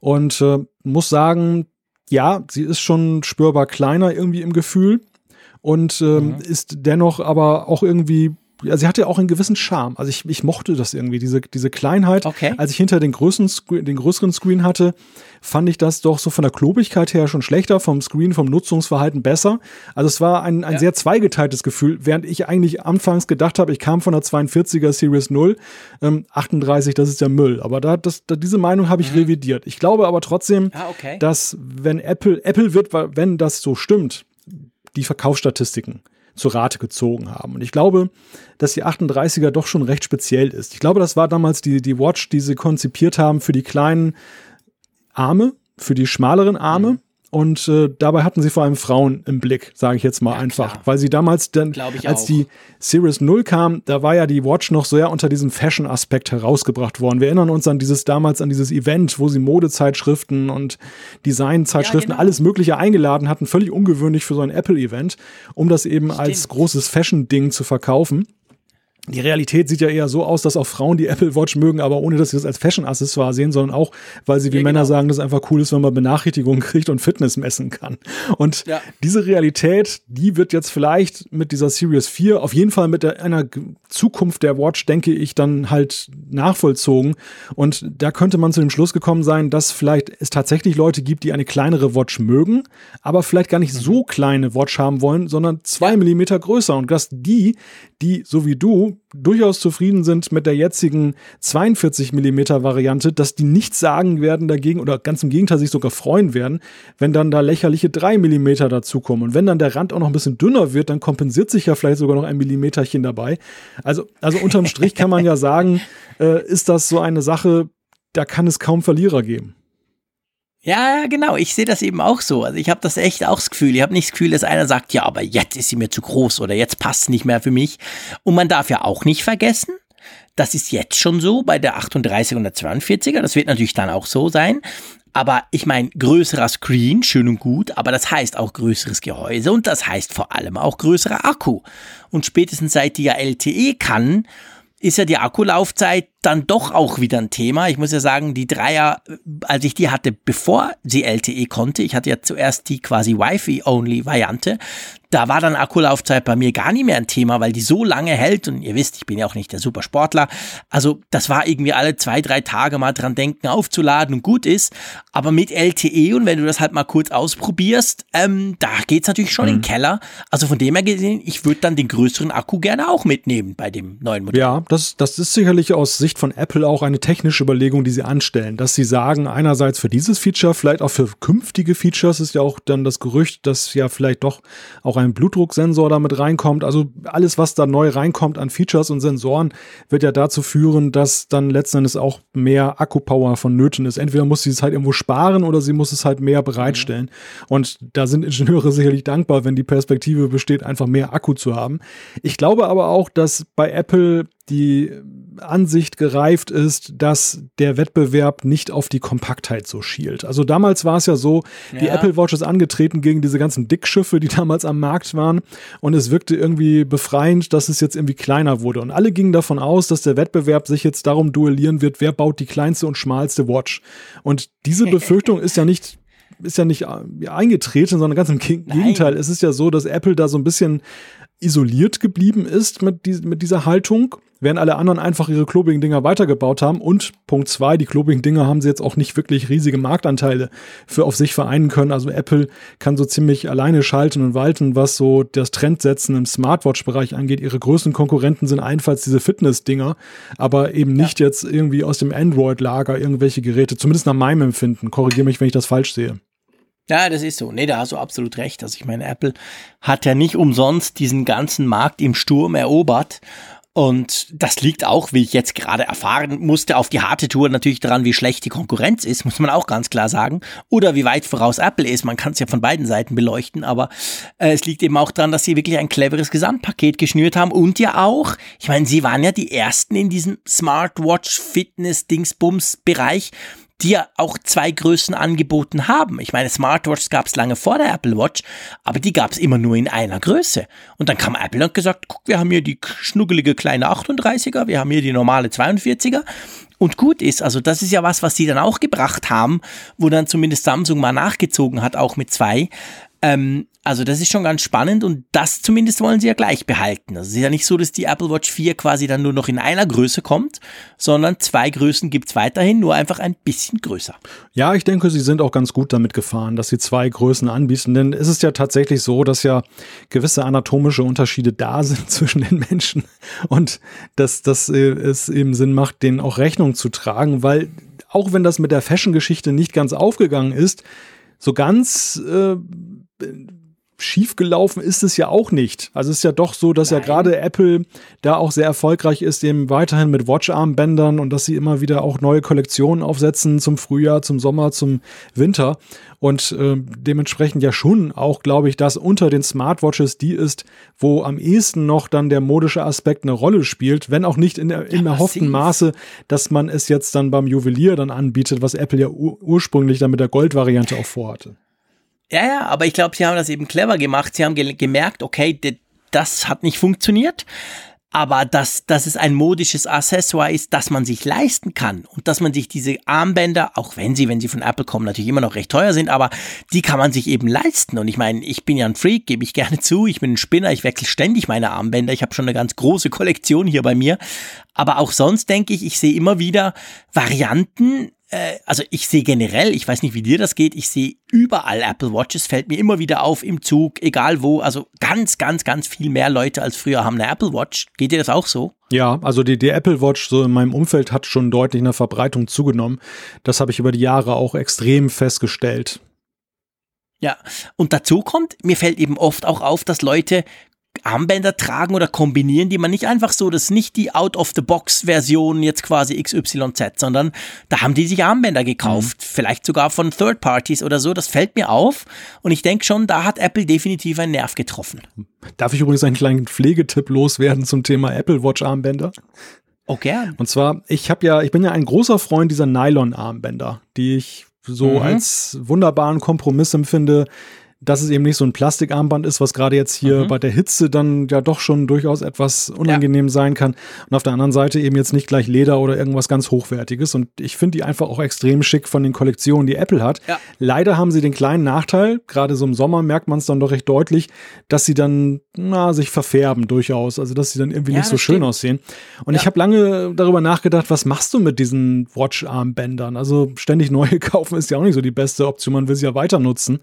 und äh, muss sagen, ja, sie ist schon spürbar kleiner irgendwie im Gefühl und ähm, mhm. ist dennoch aber auch irgendwie ja, sie hatte auch einen gewissen Charme. Also ich, ich mochte das irgendwie, diese, diese Kleinheit. Okay. Als ich hinter den größeren, den größeren Screen hatte, fand ich das doch so von der Klobigkeit her schon schlechter, vom Screen, vom Nutzungsverhalten besser. Also es war ein, ein ja. sehr zweigeteiltes Gefühl, während ich eigentlich anfangs gedacht habe, ich kam von der 42er Series 0, ähm, 38, das ist ja Müll. Aber da, das, da, diese Meinung habe ich mhm. revidiert. Ich glaube aber trotzdem, ah, okay. dass wenn Apple, Apple wird, wenn das so stimmt, die Verkaufsstatistiken zu Rate gezogen haben. Und ich glaube, dass die 38er doch schon recht speziell ist. Ich glaube, das war damals die, die Watch, die sie konzipiert haben für die kleinen Arme, für die schmaleren Arme. Mhm. Und äh, dabei hatten sie vor allem Frauen im Blick, sage ich jetzt mal ja, einfach. Klar. Weil sie damals dann, als auch. die Series 0 kam, da war ja die Watch noch sehr unter diesem Fashion-Aspekt herausgebracht worden. Wir erinnern uns an dieses damals, an dieses Event, wo sie Modezeitschriften und Designzeitschriften, ja, genau. alles Mögliche eingeladen hatten, völlig ungewöhnlich für so ein Apple-Event, um das eben Stimmt. als großes Fashion-Ding zu verkaufen. Die Realität sieht ja eher so aus, dass auch Frauen die Apple Watch mögen, aber ohne dass sie das als Fashion-Accessoire sehen, sondern auch, weil sie wie ja, Männer genau. sagen, dass es einfach cool ist, wenn man Benachrichtigungen kriegt und Fitness messen kann. Und ja. diese Realität, die wird jetzt vielleicht mit dieser Series 4, auf jeden Fall mit der, einer Zukunft der Watch, denke ich, dann halt nachvollzogen. Und da könnte man zu dem Schluss gekommen sein, dass vielleicht es tatsächlich Leute gibt, die eine kleinere Watch mögen, aber vielleicht gar nicht mhm. so kleine Watch haben wollen, sondern zwei Millimeter größer. Und dass die, die, so wie du, durchaus zufrieden sind mit der jetzigen 42 Millimeter Variante, dass die nichts sagen werden dagegen oder ganz im Gegenteil sich sogar freuen werden, wenn dann da lächerliche 3 Millimeter dazukommen. Und wenn dann der Rand auch noch ein bisschen dünner wird, dann kompensiert sich ja vielleicht sogar noch ein Millimeterchen dabei. Also, also unterm Strich kann man ja sagen, äh, ist das so eine Sache, da kann es kaum Verlierer geben. Ja, genau. Ich sehe das eben auch so. Also ich habe das echt auch das Gefühl. Ich habe nicht das Gefühl, dass einer sagt, ja, aber jetzt ist sie mir zu groß oder jetzt passt sie nicht mehr für mich. Und man darf ja auch nicht vergessen, das ist jetzt schon so bei der 38 und der 42er. Das wird natürlich dann auch so sein. Aber ich meine, größerer Screen, schön und gut, aber das heißt auch größeres Gehäuse und das heißt vor allem auch größerer Akku. Und spätestens seit die ja LTE kann, ist ja die Akkulaufzeit dann doch auch wieder ein Thema. Ich muss ja sagen, die Dreier, als ich die hatte, bevor sie LTE konnte, ich hatte ja zuerst die quasi Wi-Fi-Only-Variante, da war dann Akkulaufzeit bei mir gar nicht mehr ein Thema, weil die so lange hält und ihr wisst, ich bin ja auch nicht der Supersportler. Also das war irgendwie alle zwei, drei Tage mal dran denken, aufzuladen und gut ist. Aber mit LTE und wenn du das halt mal kurz ausprobierst, ähm, da geht's natürlich schon mhm. in den Keller. Also von dem her gesehen, ich würde dann den größeren Akku gerne auch mitnehmen bei dem neuen Modell. Ja, das, das ist sicherlich aus Sicht Sicht von Apple auch eine technische Überlegung, die sie anstellen, dass sie sagen, einerseits für dieses Feature, vielleicht auch für künftige Features ist ja auch dann das Gerücht, dass ja vielleicht doch auch ein Blutdrucksensor damit reinkommt. Also alles, was da neu reinkommt an Features und Sensoren, wird ja dazu führen, dass dann letzten Endes auch mehr Akkupower vonnöten ist. Entweder muss sie es halt irgendwo sparen oder sie muss es halt mehr bereitstellen. Und da sind Ingenieure sicherlich dankbar, wenn die Perspektive besteht, einfach mehr Akku zu haben. Ich glaube aber auch, dass bei Apple die Ansicht gereift ist, dass der Wettbewerb nicht auf die Kompaktheit so schielt. Also damals war es ja so, die ja. Apple Watch ist angetreten gegen diese ganzen Dickschiffe, die damals am Markt waren und es wirkte irgendwie befreiend, dass es jetzt irgendwie kleiner wurde und alle gingen davon aus, dass der Wettbewerb sich jetzt darum duellieren wird, wer baut die kleinste und schmalste Watch. Und diese Befürchtung ist ja nicht ist ja nicht eingetreten, sondern ganz im Gegenteil. Nein. Es ist ja so, dass Apple da so ein bisschen isoliert geblieben ist mit, die, mit dieser Haltung, während alle anderen einfach ihre klobigen Dinger weitergebaut haben. Und Punkt zwei, die klobigen Dinger haben sie jetzt auch nicht wirklich riesige Marktanteile für auf sich vereinen können. Also Apple kann so ziemlich alleine schalten und walten, was so das Trendsetzen im Smartwatch-Bereich angeht. Ihre größten Konkurrenten sind einfalls diese Fitness-Dinger, aber eben nicht ja. jetzt irgendwie aus dem Android-Lager irgendwelche Geräte, zumindest nach meinem Empfinden. Korrigiere mich, wenn ich das falsch sehe. Ja, das ist so. Nee, da hast du absolut recht. Also ich meine, Apple hat ja nicht umsonst diesen ganzen Markt im Sturm erobert. Und das liegt auch, wie ich jetzt gerade erfahren musste, auf die harte Tour natürlich daran, wie schlecht die Konkurrenz ist, muss man auch ganz klar sagen. Oder wie weit voraus Apple ist. Man kann es ja von beiden Seiten beleuchten, aber äh, es liegt eben auch daran, dass sie wirklich ein cleveres Gesamtpaket geschnürt haben und ja auch, ich meine, sie waren ja die ersten in diesem Smartwatch Fitness Dingsbums Bereich, die ja auch zwei Größen angeboten haben. Ich meine, Smartwatches gab es lange vor der Apple Watch, aber die gab es immer nur in einer Größe. Und dann kam Apple und gesagt, guck, wir haben hier die schnuggelige kleine 38er, wir haben hier die normale 42er. Und gut ist, also das ist ja was, was sie dann auch gebracht haben, wo dann zumindest Samsung mal nachgezogen hat, auch mit zwei. Ähm, also das ist schon ganz spannend und das zumindest wollen sie ja gleich behalten. Also es ist ja nicht so, dass die Apple Watch 4 quasi dann nur noch in einer Größe kommt, sondern zwei Größen gibt's weiterhin, nur einfach ein bisschen größer. Ja, ich denke, sie sind auch ganz gut damit gefahren, dass sie zwei Größen anbieten, denn es ist ja tatsächlich so, dass ja gewisse anatomische Unterschiede da sind zwischen den Menschen und dass, dass äh, es eben Sinn macht, denen auch Rechnung zu tragen, weil auch wenn das mit der Fashion-Geschichte nicht ganz aufgegangen ist, so ganz äh, schiefgelaufen ist es ja auch nicht. Also es ist ja doch so, dass Nein. ja gerade Apple da auch sehr erfolgreich ist, eben weiterhin mit Watch-Armbändern und dass sie immer wieder auch neue Kollektionen aufsetzen zum Frühjahr, zum Sommer, zum Winter. Und äh, dementsprechend ja schon auch, glaube ich, dass unter den Smartwatches die ist, wo am ehesten noch dann der modische Aspekt eine Rolle spielt, wenn auch nicht in, der, im ja, erhofften Maße, dass man es jetzt dann beim Juwelier dann anbietet, was Apple ja ur ursprünglich dann mit der Goldvariante auch vorhatte. Ja, ja, aber ich glaube, sie haben das eben clever gemacht. Sie haben ge gemerkt, okay, das hat nicht funktioniert. Aber dass, dass es ein modisches Accessoire ist, das man sich leisten kann und dass man sich diese Armbänder, auch wenn sie, wenn sie von Apple kommen, natürlich immer noch recht teuer sind, aber die kann man sich eben leisten. Und ich meine, ich bin ja ein Freak, gebe ich gerne zu, ich bin ein Spinner, ich wechsle ständig meine Armbänder, ich habe schon eine ganz große Kollektion hier bei mir. Aber auch sonst denke ich, ich sehe immer wieder Varianten, also ich sehe generell, ich weiß nicht, wie dir das geht, ich sehe überall Apple Watches, fällt mir immer wieder auf im Zug, egal wo, also ganz, ganz, ganz viel mehr Leute als früher haben eine Apple Watch. Geht dir das auch so? Ja, also die, die Apple Watch so in meinem Umfeld hat schon deutlich eine Verbreitung zugenommen. Das habe ich über die Jahre auch extrem festgestellt. Ja, und dazu kommt, mir fällt eben oft auch auf, dass Leute Armbänder tragen oder kombinieren, die man nicht einfach so, das ist nicht die Out-of-the-Box-Version jetzt quasi XYZ, sondern da haben die sich Armbänder gekauft, mhm. vielleicht sogar von Third Parties oder so, das fällt mir auf und ich denke schon, da hat Apple definitiv einen Nerv getroffen. Darf ich übrigens einen kleinen Pflegetipp loswerden zum Thema Apple Watch Armbänder? Oh, gern. Und zwar, ich habe ja, ich bin ja ein großer Freund dieser Nylon-Armbänder, die ich so mhm. als wunderbaren Kompromiss empfinde dass es eben nicht so ein Plastikarmband ist, was gerade jetzt hier mhm. bei der Hitze dann ja doch schon durchaus etwas unangenehm ja. sein kann. Und auf der anderen Seite eben jetzt nicht gleich Leder oder irgendwas ganz Hochwertiges. Und ich finde die einfach auch extrem schick von den Kollektionen, die Apple hat. Ja. Leider haben sie den kleinen Nachteil, gerade so im Sommer merkt man es dann doch recht deutlich, dass sie dann na, sich verfärben durchaus. Also dass sie dann irgendwie ja, nicht so schön aussehen. Und ich habe lange darüber nachgedacht, was machst du mit diesen Watch-Armbändern? Also ständig neue kaufen ist ja auch nicht so die beste Option. Man will sie ja weiter nutzen.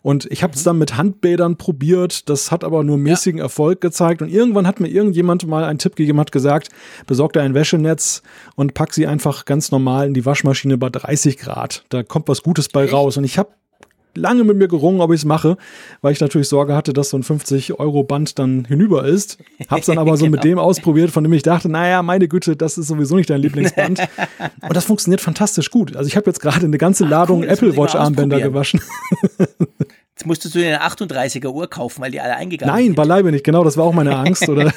Und ich habe es dann mit Handbädern probiert. Das hat aber nur mäßigen ja. Erfolg gezeigt. Und irgendwann hat mir irgendjemand mal einen Tipp gegeben, hat gesagt, besorg dir ein Wäschenetz und pack sie einfach ganz normal in die Waschmaschine bei 30 Grad. Da kommt was Gutes bei raus. Und ich habe lange mit mir gerungen, ob ich es mache, weil ich natürlich Sorge hatte, dass so ein 50-Euro-Band dann hinüber ist. Hab's dann aber so genau. mit dem ausprobiert, von dem ich dachte, naja, meine Güte, das ist sowieso nicht dein Lieblingsband. Und das funktioniert fantastisch gut. Also ich habe jetzt gerade eine ganze Ladung Ach, cool, Apple Watch-Armbänder gewaschen. Jetzt musstest du dir eine 38er Uhr kaufen, weil die alle eingegangen Nein, sind. beileibe nicht. Genau, das war auch meine Angst, oder?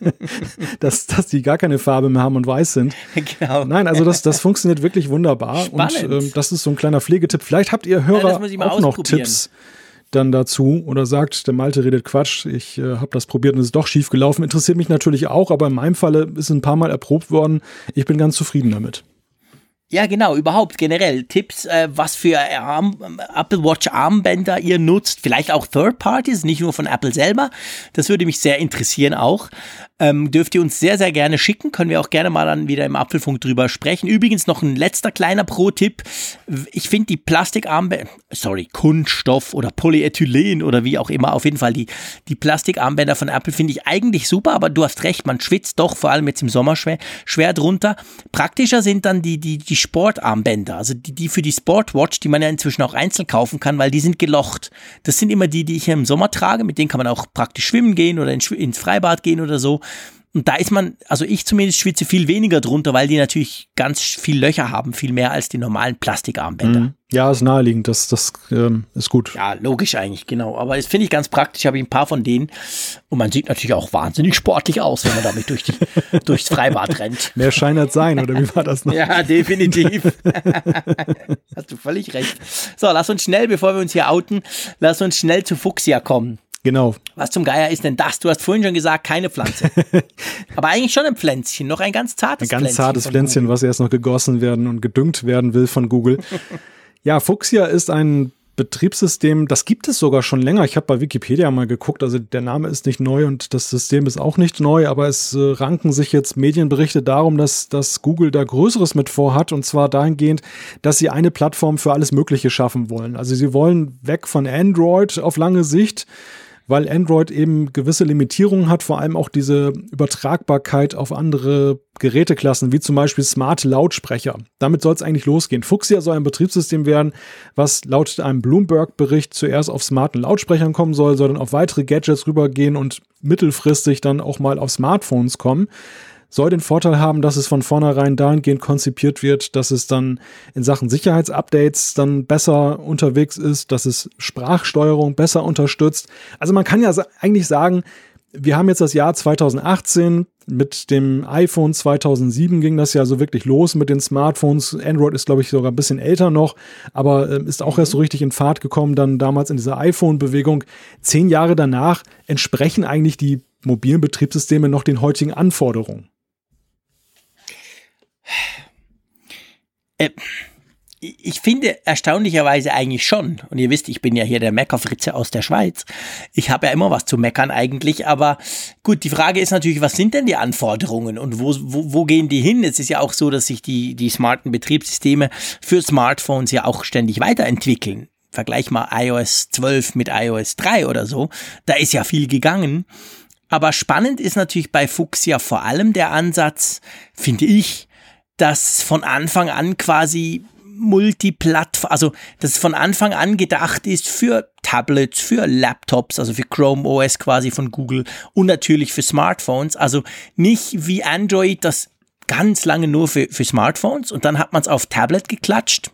dass, dass die gar keine Farbe mehr haben und weiß sind. Genau. Nein, also das, das funktioniert wirklich wunderbar. Spannend. Und ähm, das ist so ein kleiner Pflegetipp. Vielleicht habt ihr Ja, Hörer mal auch noch. Tipps dann dazu oder sagt, der Malte redet Quatsch, ich äh, habe das probiert und es ist doch schief gelaufen. Interessiert mich natürlich auch, aber in meinem Falle ist es ein paar Mal erprobt worden. Ich bin ganz zufrieden damit. Ja, genau, überhaupt generell Tipps, äh, was für Arm, Apple Watch Armbänder ihr nutzt, vielleicht auch Third Parties, nicht nur von Apple selber. Das würde mich sehr interessieren auch. Ähm, dürft ihr uns sehr, sehr gerne schicken. Können wir auch gerne mal dann wieder im Apfelfunk drüber sprechen. Übrigens noch ein letzter kleiner Pro-Tipp. Ich finde die Plastikarmbänder, sorry, Kunststoff oder Polyethylen oder wie auch immer, auf jeden Fall die, die Plastikarmbänder von Apple finde ich eigentlich super, aber du hast recht, man schwitzt doch, vor allem jetzt im Sommer schwer, schwer drunter. Praktischer sind dann die, die, die Sportarmbänder, also die, die für die Sportwatch, die man ja inzwischen auch einzeln kaufen kann, weil die sind gelocht. Das sind immer die, die ich im Sommer trage, mit denen kann man auch praktisch schwimmen gehen oder ins, ins Freibad gehen oder so. Und da ist man, also ich zumindest schwitze viel weniger drunter, weil die natürlich ganz viel Löcher haben, viel mehr als die normalen Plastikarmbänder. Mhm. Ja, ist naheliegend, das, das ähm, ist gut. Ja, logisch eigentlich, genau. Aber das finde ich ganz praktisch, habe ich ein paar von denen. Und man sieht natürlich auch wahnsinnig sportlich aus, wenn man damit durch die, durchs Freibad rennt. Mehr Schein als sein, oder wie war das noch? Ja, definitiv. Hast du völlig recht. So, lass uns schnell, bevor wir uns hier outen, lass uns schnell zu Fuchsia kommen. Genau. Was zum Geier ist denn das? Du hast vorhin schon gesagt, keine Pflanze. Aber eigentlich schon ein Pflänzchen, noch ein ganz zartes Ein ganz Pflänzchen. zartes Pflänzchen, was erst noch gegossen werden und gedüngt werden will von Google. ja, Fuchsia ist ein Betriebssystem, das gibt es sogar schon länger. Ich habe bei Wikipedia mal geguckt, also der Name ist nicht neu und das System ist auch nicht neu, aber es äh, ranken sich jetzt Medienberichte darum, dass, dass Google da Größeres mit vorhat und zwar dahingehend, dass sie eine Plattform für alles Mögliche schaffen wollen. Also sie wollen weg von Android auf lange Sicht weil Android eben gewisse Limitierungen hat, vor allem auch diese Übertragbarkeit auf andere Geräteklassen, wie zum Beispiel smarte Lautsprecher. Damit soll es eigentlich losgehen. Fuchsia soll ein Betriebssystem werden, was laut einem Bloomberg-Bericht zuerst auf smarten Lautsprechern kommen soll, soll dann auf weitere Gadgets rübergehen und mittelfristig dann auch mal auf Smartphones kommen soll den Vorteil haben, dass es von vornherein dahingehend konzipiert wird, dass es dann in Sachen Sicherheitsupdates dann besser unterwegs ist, dass es Sprachsteuerung besser unterstützt. Also man kann ja eigentlich sagen, wir haben jetzt das Jahr 2018. Mit dem iPhone 2007 ging das ja so wirklich los mit den Smartphones. Android ist, glaube ich, sogar ein bisschen älter noch, aber äh, ist auch erst so richtig in Fahrt gekommen, dann damals in dieser iPhone-Bewegung. Zehn Jahre danach entsprechen eigentlich die mobilen Betriebssysteme noch den heutigen Anforderungen. Äh, ich finde erstaunlicherweise eigentlich schon, und ihr wisst, ich bin ja hier der Meckerfritze aus der Schweiz. Ich habe ja immer was zu meckern eigentlich, aber gut, die Frage ist natürlich, was sind denn die Anforderungen und wo, wo, wo gehen die hin? Es ist ja auch so, dass sich die, die smarten Betriebssysteme für Smartphones ja auch ständig weiterentwickeln. Vergleich mal iOS 12 mit iOS 3 oder so. Da ist ja viel gegangen. Aber spannend ist natürlich bei Fuchsia vor allem der Ansatz, finde ich, dass von Anfang an quasi Multiplattform, also dass es von Anfang an gedacht ist für Tablets, für Laptops, also für Chrome OS quasi von Google und natürlich für Smartphones. Also nicht wie Android, das ganz lange nur für, für Smartphones und dann hat man es auf Tablet geklatscht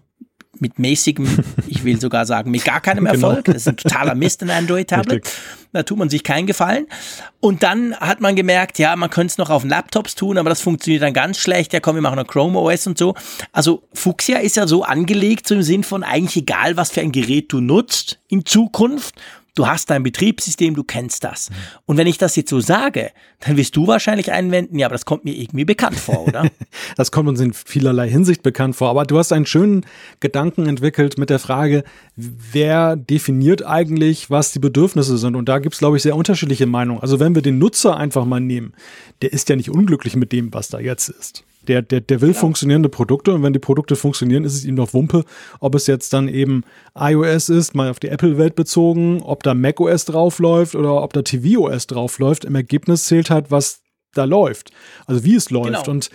mit mäßigem, ich will sogar sagen, mit gar keinem Erfolg. Das ist ein totaler Mist, ein Android-Tablet. Da tut man sich keinen Gefallen. Und dann hat man gemerkt, ja, man könnte es noch auf Laptops tun, aber das funktioniert dann ganz schlecht. Ja, komm, wir machen noch Chrome OS und so. Also Fuchsia ist ja so angelegt, so im Sinn von eigentlich egal, was für ein Gerät du nutzt in Zukunft. Du hast dein Betriebssystem, du kennst das. Und wenn ich das jetzt so sage, dann wirst du wahrscheinlich einwenden, ja, aber das kommt mir irgendwie bekannt vor, oder? das kommt uns in vielerlei Hinsicht bekannt vor. Aber du hast einen schönen Gedanken entwickelt mit der Frage, wer definiert eigentlich, was die Bedürfnisse sind? Und da gibt es, glaube ich, sehr unterschiedliche Meinungen. Also wenn wir den Nutzer einfach mal nehmen, der ist ja nicht unglücklich mit dem, was da jetzt ist. Der, der, der will ja. funktionierende Produkte und wenn die Produkte funktionieren, ist es ihm doch Wumpe, ob es jetzt dann eben iOS ist, mal auf die Apple-Welt bezogen, ob da macOS draufläuft oder ob da tvOS draufläuft. Im Ergebnis zählt halt, was da läuft. Also wie es läuft. Genau. Und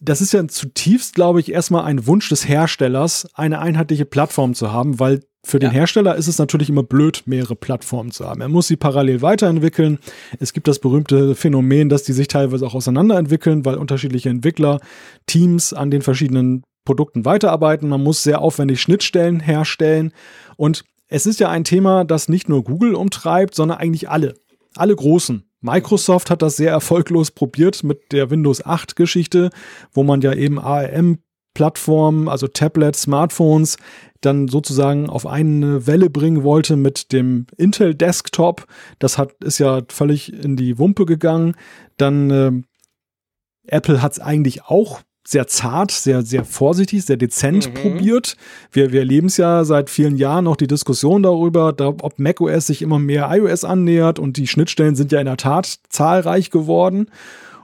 das ist ja zutiefst, glaube ich, erstmal ein Wunsch des Herstellers, eine einheitliche Plattform zu haben, weil für den ja. Hersteller ist es natürlich immer blöd, mehrere Plattformen zu haben. Er muss sie parallel weiterentwickeln. Es gibt das berühmte Phänomen, dass die sich teilweise auch auseinanderentwickeln, weil unterschiedliche Entwickler, Teams an den verschiedenen Produkten weiterarbeiten. Man muss sehr aufwendig Schnittstellen herstellen und es ist ja ein Thema, das nicht nur Google umtreibt, sondern eigentlich alle. Alle großen. Microsoft hat das sehr erfolglos probiert mit der Windows 8 Geschichte, wo man ja eben ARM Plattformen, also Tablets, Smartphones, dann sozusagen auf eine Welle bringen wollte mit dem Intel Desktop. Das hat, ist ja völlig in die Wumpe gegangen. Dann äh, Apple hat es eigentlich auch sehr zart, sehr, sehr vorsichtig, sehr dezent mhm. probiert. Wir, wir erleben es ja seit vielen Jahren noch die Diskussion darüber, da, ob macOS sich immer mehr iOS annähert und die Schnittstellen sind ja in der Tat zahlreich geworden.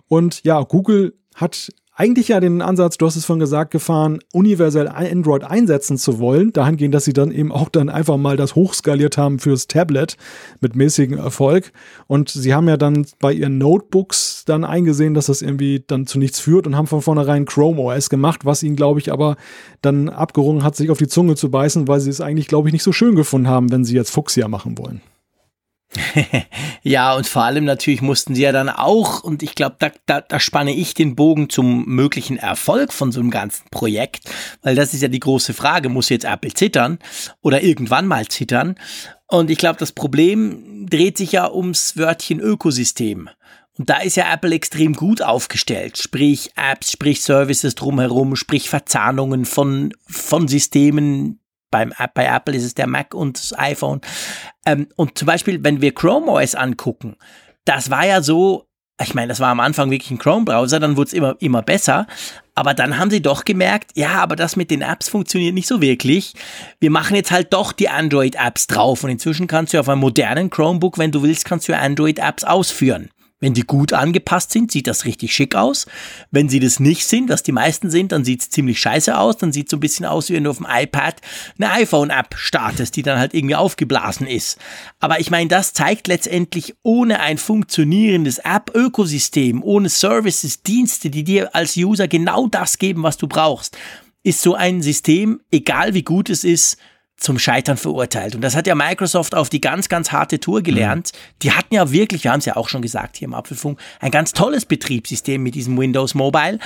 Und ja, Google hat eigentlich ja den Ansatz, du hast es vorhin gesagt, gefahren, universell Android einsetzen zu wollen, dahingehend, dass sie dann eben auch dann einfach mal das hochskaliert haben fürs Tablet mit mäßigem Erfolg. Und sie haben ja dann bei ihren Notebooks dann eingesehen, dass das irgendwie dann zu nichts führt und haben von vornherein Chrome OS gemacht, was ihnen, glaube ich, aber dann abgerungen hat, sich auf die Zunge zu beißen, weil sie es eigentlich, glaube ich, nicht so schön gefunden haben, wenn sie jetzt Fuchsia machen wollen. ja, und vor allem natürlich mussten sie ja dann auch, und ich glaube, da, da, da spanne ich den Bogen zum möglichen Erfolg von so einem ganzen Projekt, weil das ist ja die große Frage, muss jetzt Apple zittern oder irgendwann mal zittern? Und ich glaube, das Problem dreht sich ja ums Wörtchen Ökosystem. Und da ist ja Apple extrem gut aufgestellt, sprich Apps, sprich Services drumherum, sprich Verzahnungen von, von Systemen, beim, bei Apple ist es der Mac und das iPhone. Ähm, und zum Beispiel, wenn wir Chrome OS angucken, das war ja so, ich meine, das war am Anfang wirklich ein Chrome-Browser, dann wurde es immer, immer besser. Aber dann haben sie doch gemerkt, ja, aber das mit den Apps funktioniert nicht so wirklich. Wir machen jetzt halt doch die Android-Apps drauf. Und inzwischen kannst du auf einem modernen Chromebook, wenn du willst, kannst du Android-Apps ausführen. Wenn die gut angepasst sind, sieht das richtig schick aus. Wenn sie das nicht sind, was die meisten sind, dann sieht es ziemlich scheiße aus. Dann sieht es so ein bisschen aus, wie wenn du auf dem iPad eine iPhone-App startest, die dann halt irgendwie aufgeblasen ist. Aber ich meine, das zeigt letztendlich ohne ein funktionierendes App-Ökosystem, ohne Services, Dienste, die dir als User genau das geben, was du brauchst, ist so ein System, egal wie gut es ist, zum Scheitern verurteilt. Und das hat ja Microsoft auf die ganz, ganz harte Tour gelernt. Mhm. Die hatten ja wirklich, wir haben es ja auch schon gesagt hier im Apfelfunk, ein ganz tolles Betriebssystem mit diesem Windows Mobile,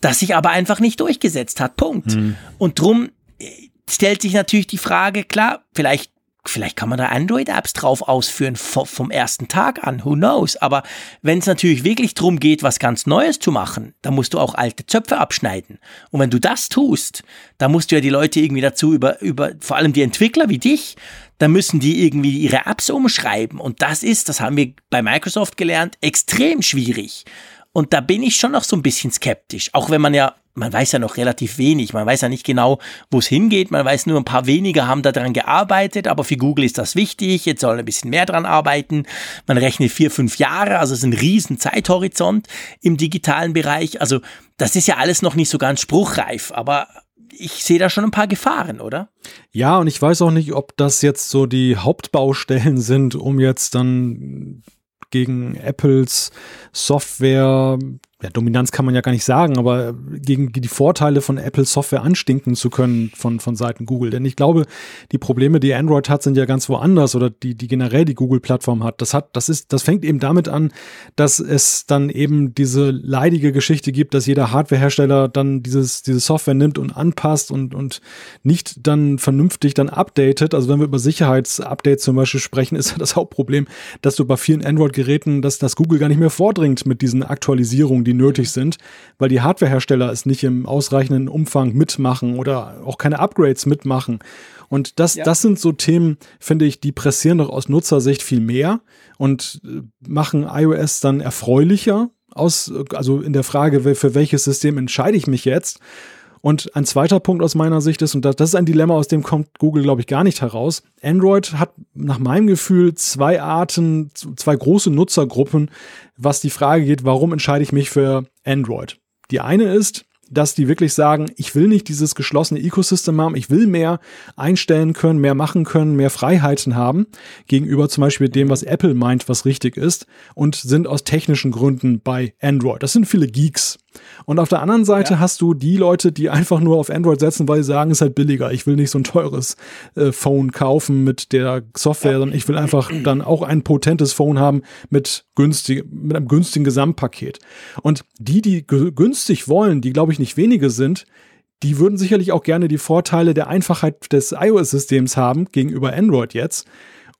das sich aber einfach nicht durchgesetzt hat. Punkt. Mhm. Und drum äh, stellt sich natürlich die Frage, klar, vielleicht Vielleicht kann man da Android-Apps drauf ausführen vom ersten Tag an, who knows. Aber wenn es natürlich wirklich darum geht, was ganz Neues zu machen, dann musst du auch alte Zöpfe abschneiden. Und wenn du das tust, dann musst du ja die Leute irgendwie dazu über, über vor allem die Entwickler wie dich, dann müssen die irgendwie ihre Apps umschreiben. Und das ist, das haben wir bei Microsoft gelernt, extrem schwierig. Und da bin ich schon noch so ein bisschen skeptisch, auch wenn man ja man weiß ja noch relativ wenig. Man weiß ja nicht genau, wo es hingeht. Man weiß nur, ein paar wenige haben daran gearbeitet, aber für Google ist das wichtig. Jetzt sollen ein bisschen mehr dran arbeiten. Man rechnet vier, fünf Jahre, also es ist ein riesen Zeithorizont im digitalen Bereich. Also das ist ja alles noch nicht so ganz spruchreif, aber ich sehe da schon ein paar Gefahren, oder? Ja, und ich weiß auch nicht, ob das jetzt so die Hauptbaustellen sind, um jetzt dann gegen Apples Software ja, Dominanz kann man ja gar nicht sagen, aber gegen die Vorteile von Apple Software anstinken zu können von, von Seiten Google. Denn ich glaube, die Probleme, die Android hat, sind ja ganz woanders oder die, die generell die Google-Plattform hat. Das hat, das ist, das fängt eben damit an, dass es dann eben diese leidige Geschichte gibt, dass jeder Hardwarehersteller dann dieses, diese Software nimmt und anpasst und, und nicht dann vernünftig dann updatet. Also wenn wir über Sicherheitsupdates zum Beispiel sprechen, ist das Hauptproblem, dass du bei vielen Android-Geräten, dass das Google gar nicht mehr vordringt mit diesen Aktualisierungen, die nötig sind, weil die Hardwarehersteller es nicht im ausreichenden Umfang mitmachen oder auch keine Upgrades mitmachen. Und das, ja. das sind so Themen, finde ich, die pressieren doch aus Nutzersicht viel mehr und äh, machen iOS dann erfreulicher aus, also in der Frage, für welches System entscheide ich mich jetzt. Und ein zweiter Punkt aus meiner Sicht ist, und das, ist ein Dilemma, aus dem kommt Google, glaube ich, gar nicht heraus. Android hat nach meinem Gefühl zwei Arten, zwei große Nutzergruppen, was die Frage geht, warum entscheide ich mich für Android? Die eine ist, dass die wirklich sagen, ich will nicht dieses geschlossene Ecosystem haben, ich will mehr einstellen können, mehr machen können, mehr Freiheiten haben, gegenüber zum Beispiel dem, was Apple meint, was richtig ist, und sind aus technischen Gründen bei Android. Das sind viele Geeks. Und auf der anderen Seite ja. hast du die Leute, die einfach nur auf Android setzen, weil sie sagen, es ist halt billiger. Ich will nicht so ein teures äh, Phone kaufen mit der Software, ja. sondern ich will einfach dann auch ein potentes Phone haben mit, günstig, mit einem günstigen Gesamtpaket. Und die, die günstig wollen, die glaube ich nicht wenige sind, die würden sicherlich auch gerne die Vorteile der Einfachheit des iOS-Systems haben gegenüber Android jetzt.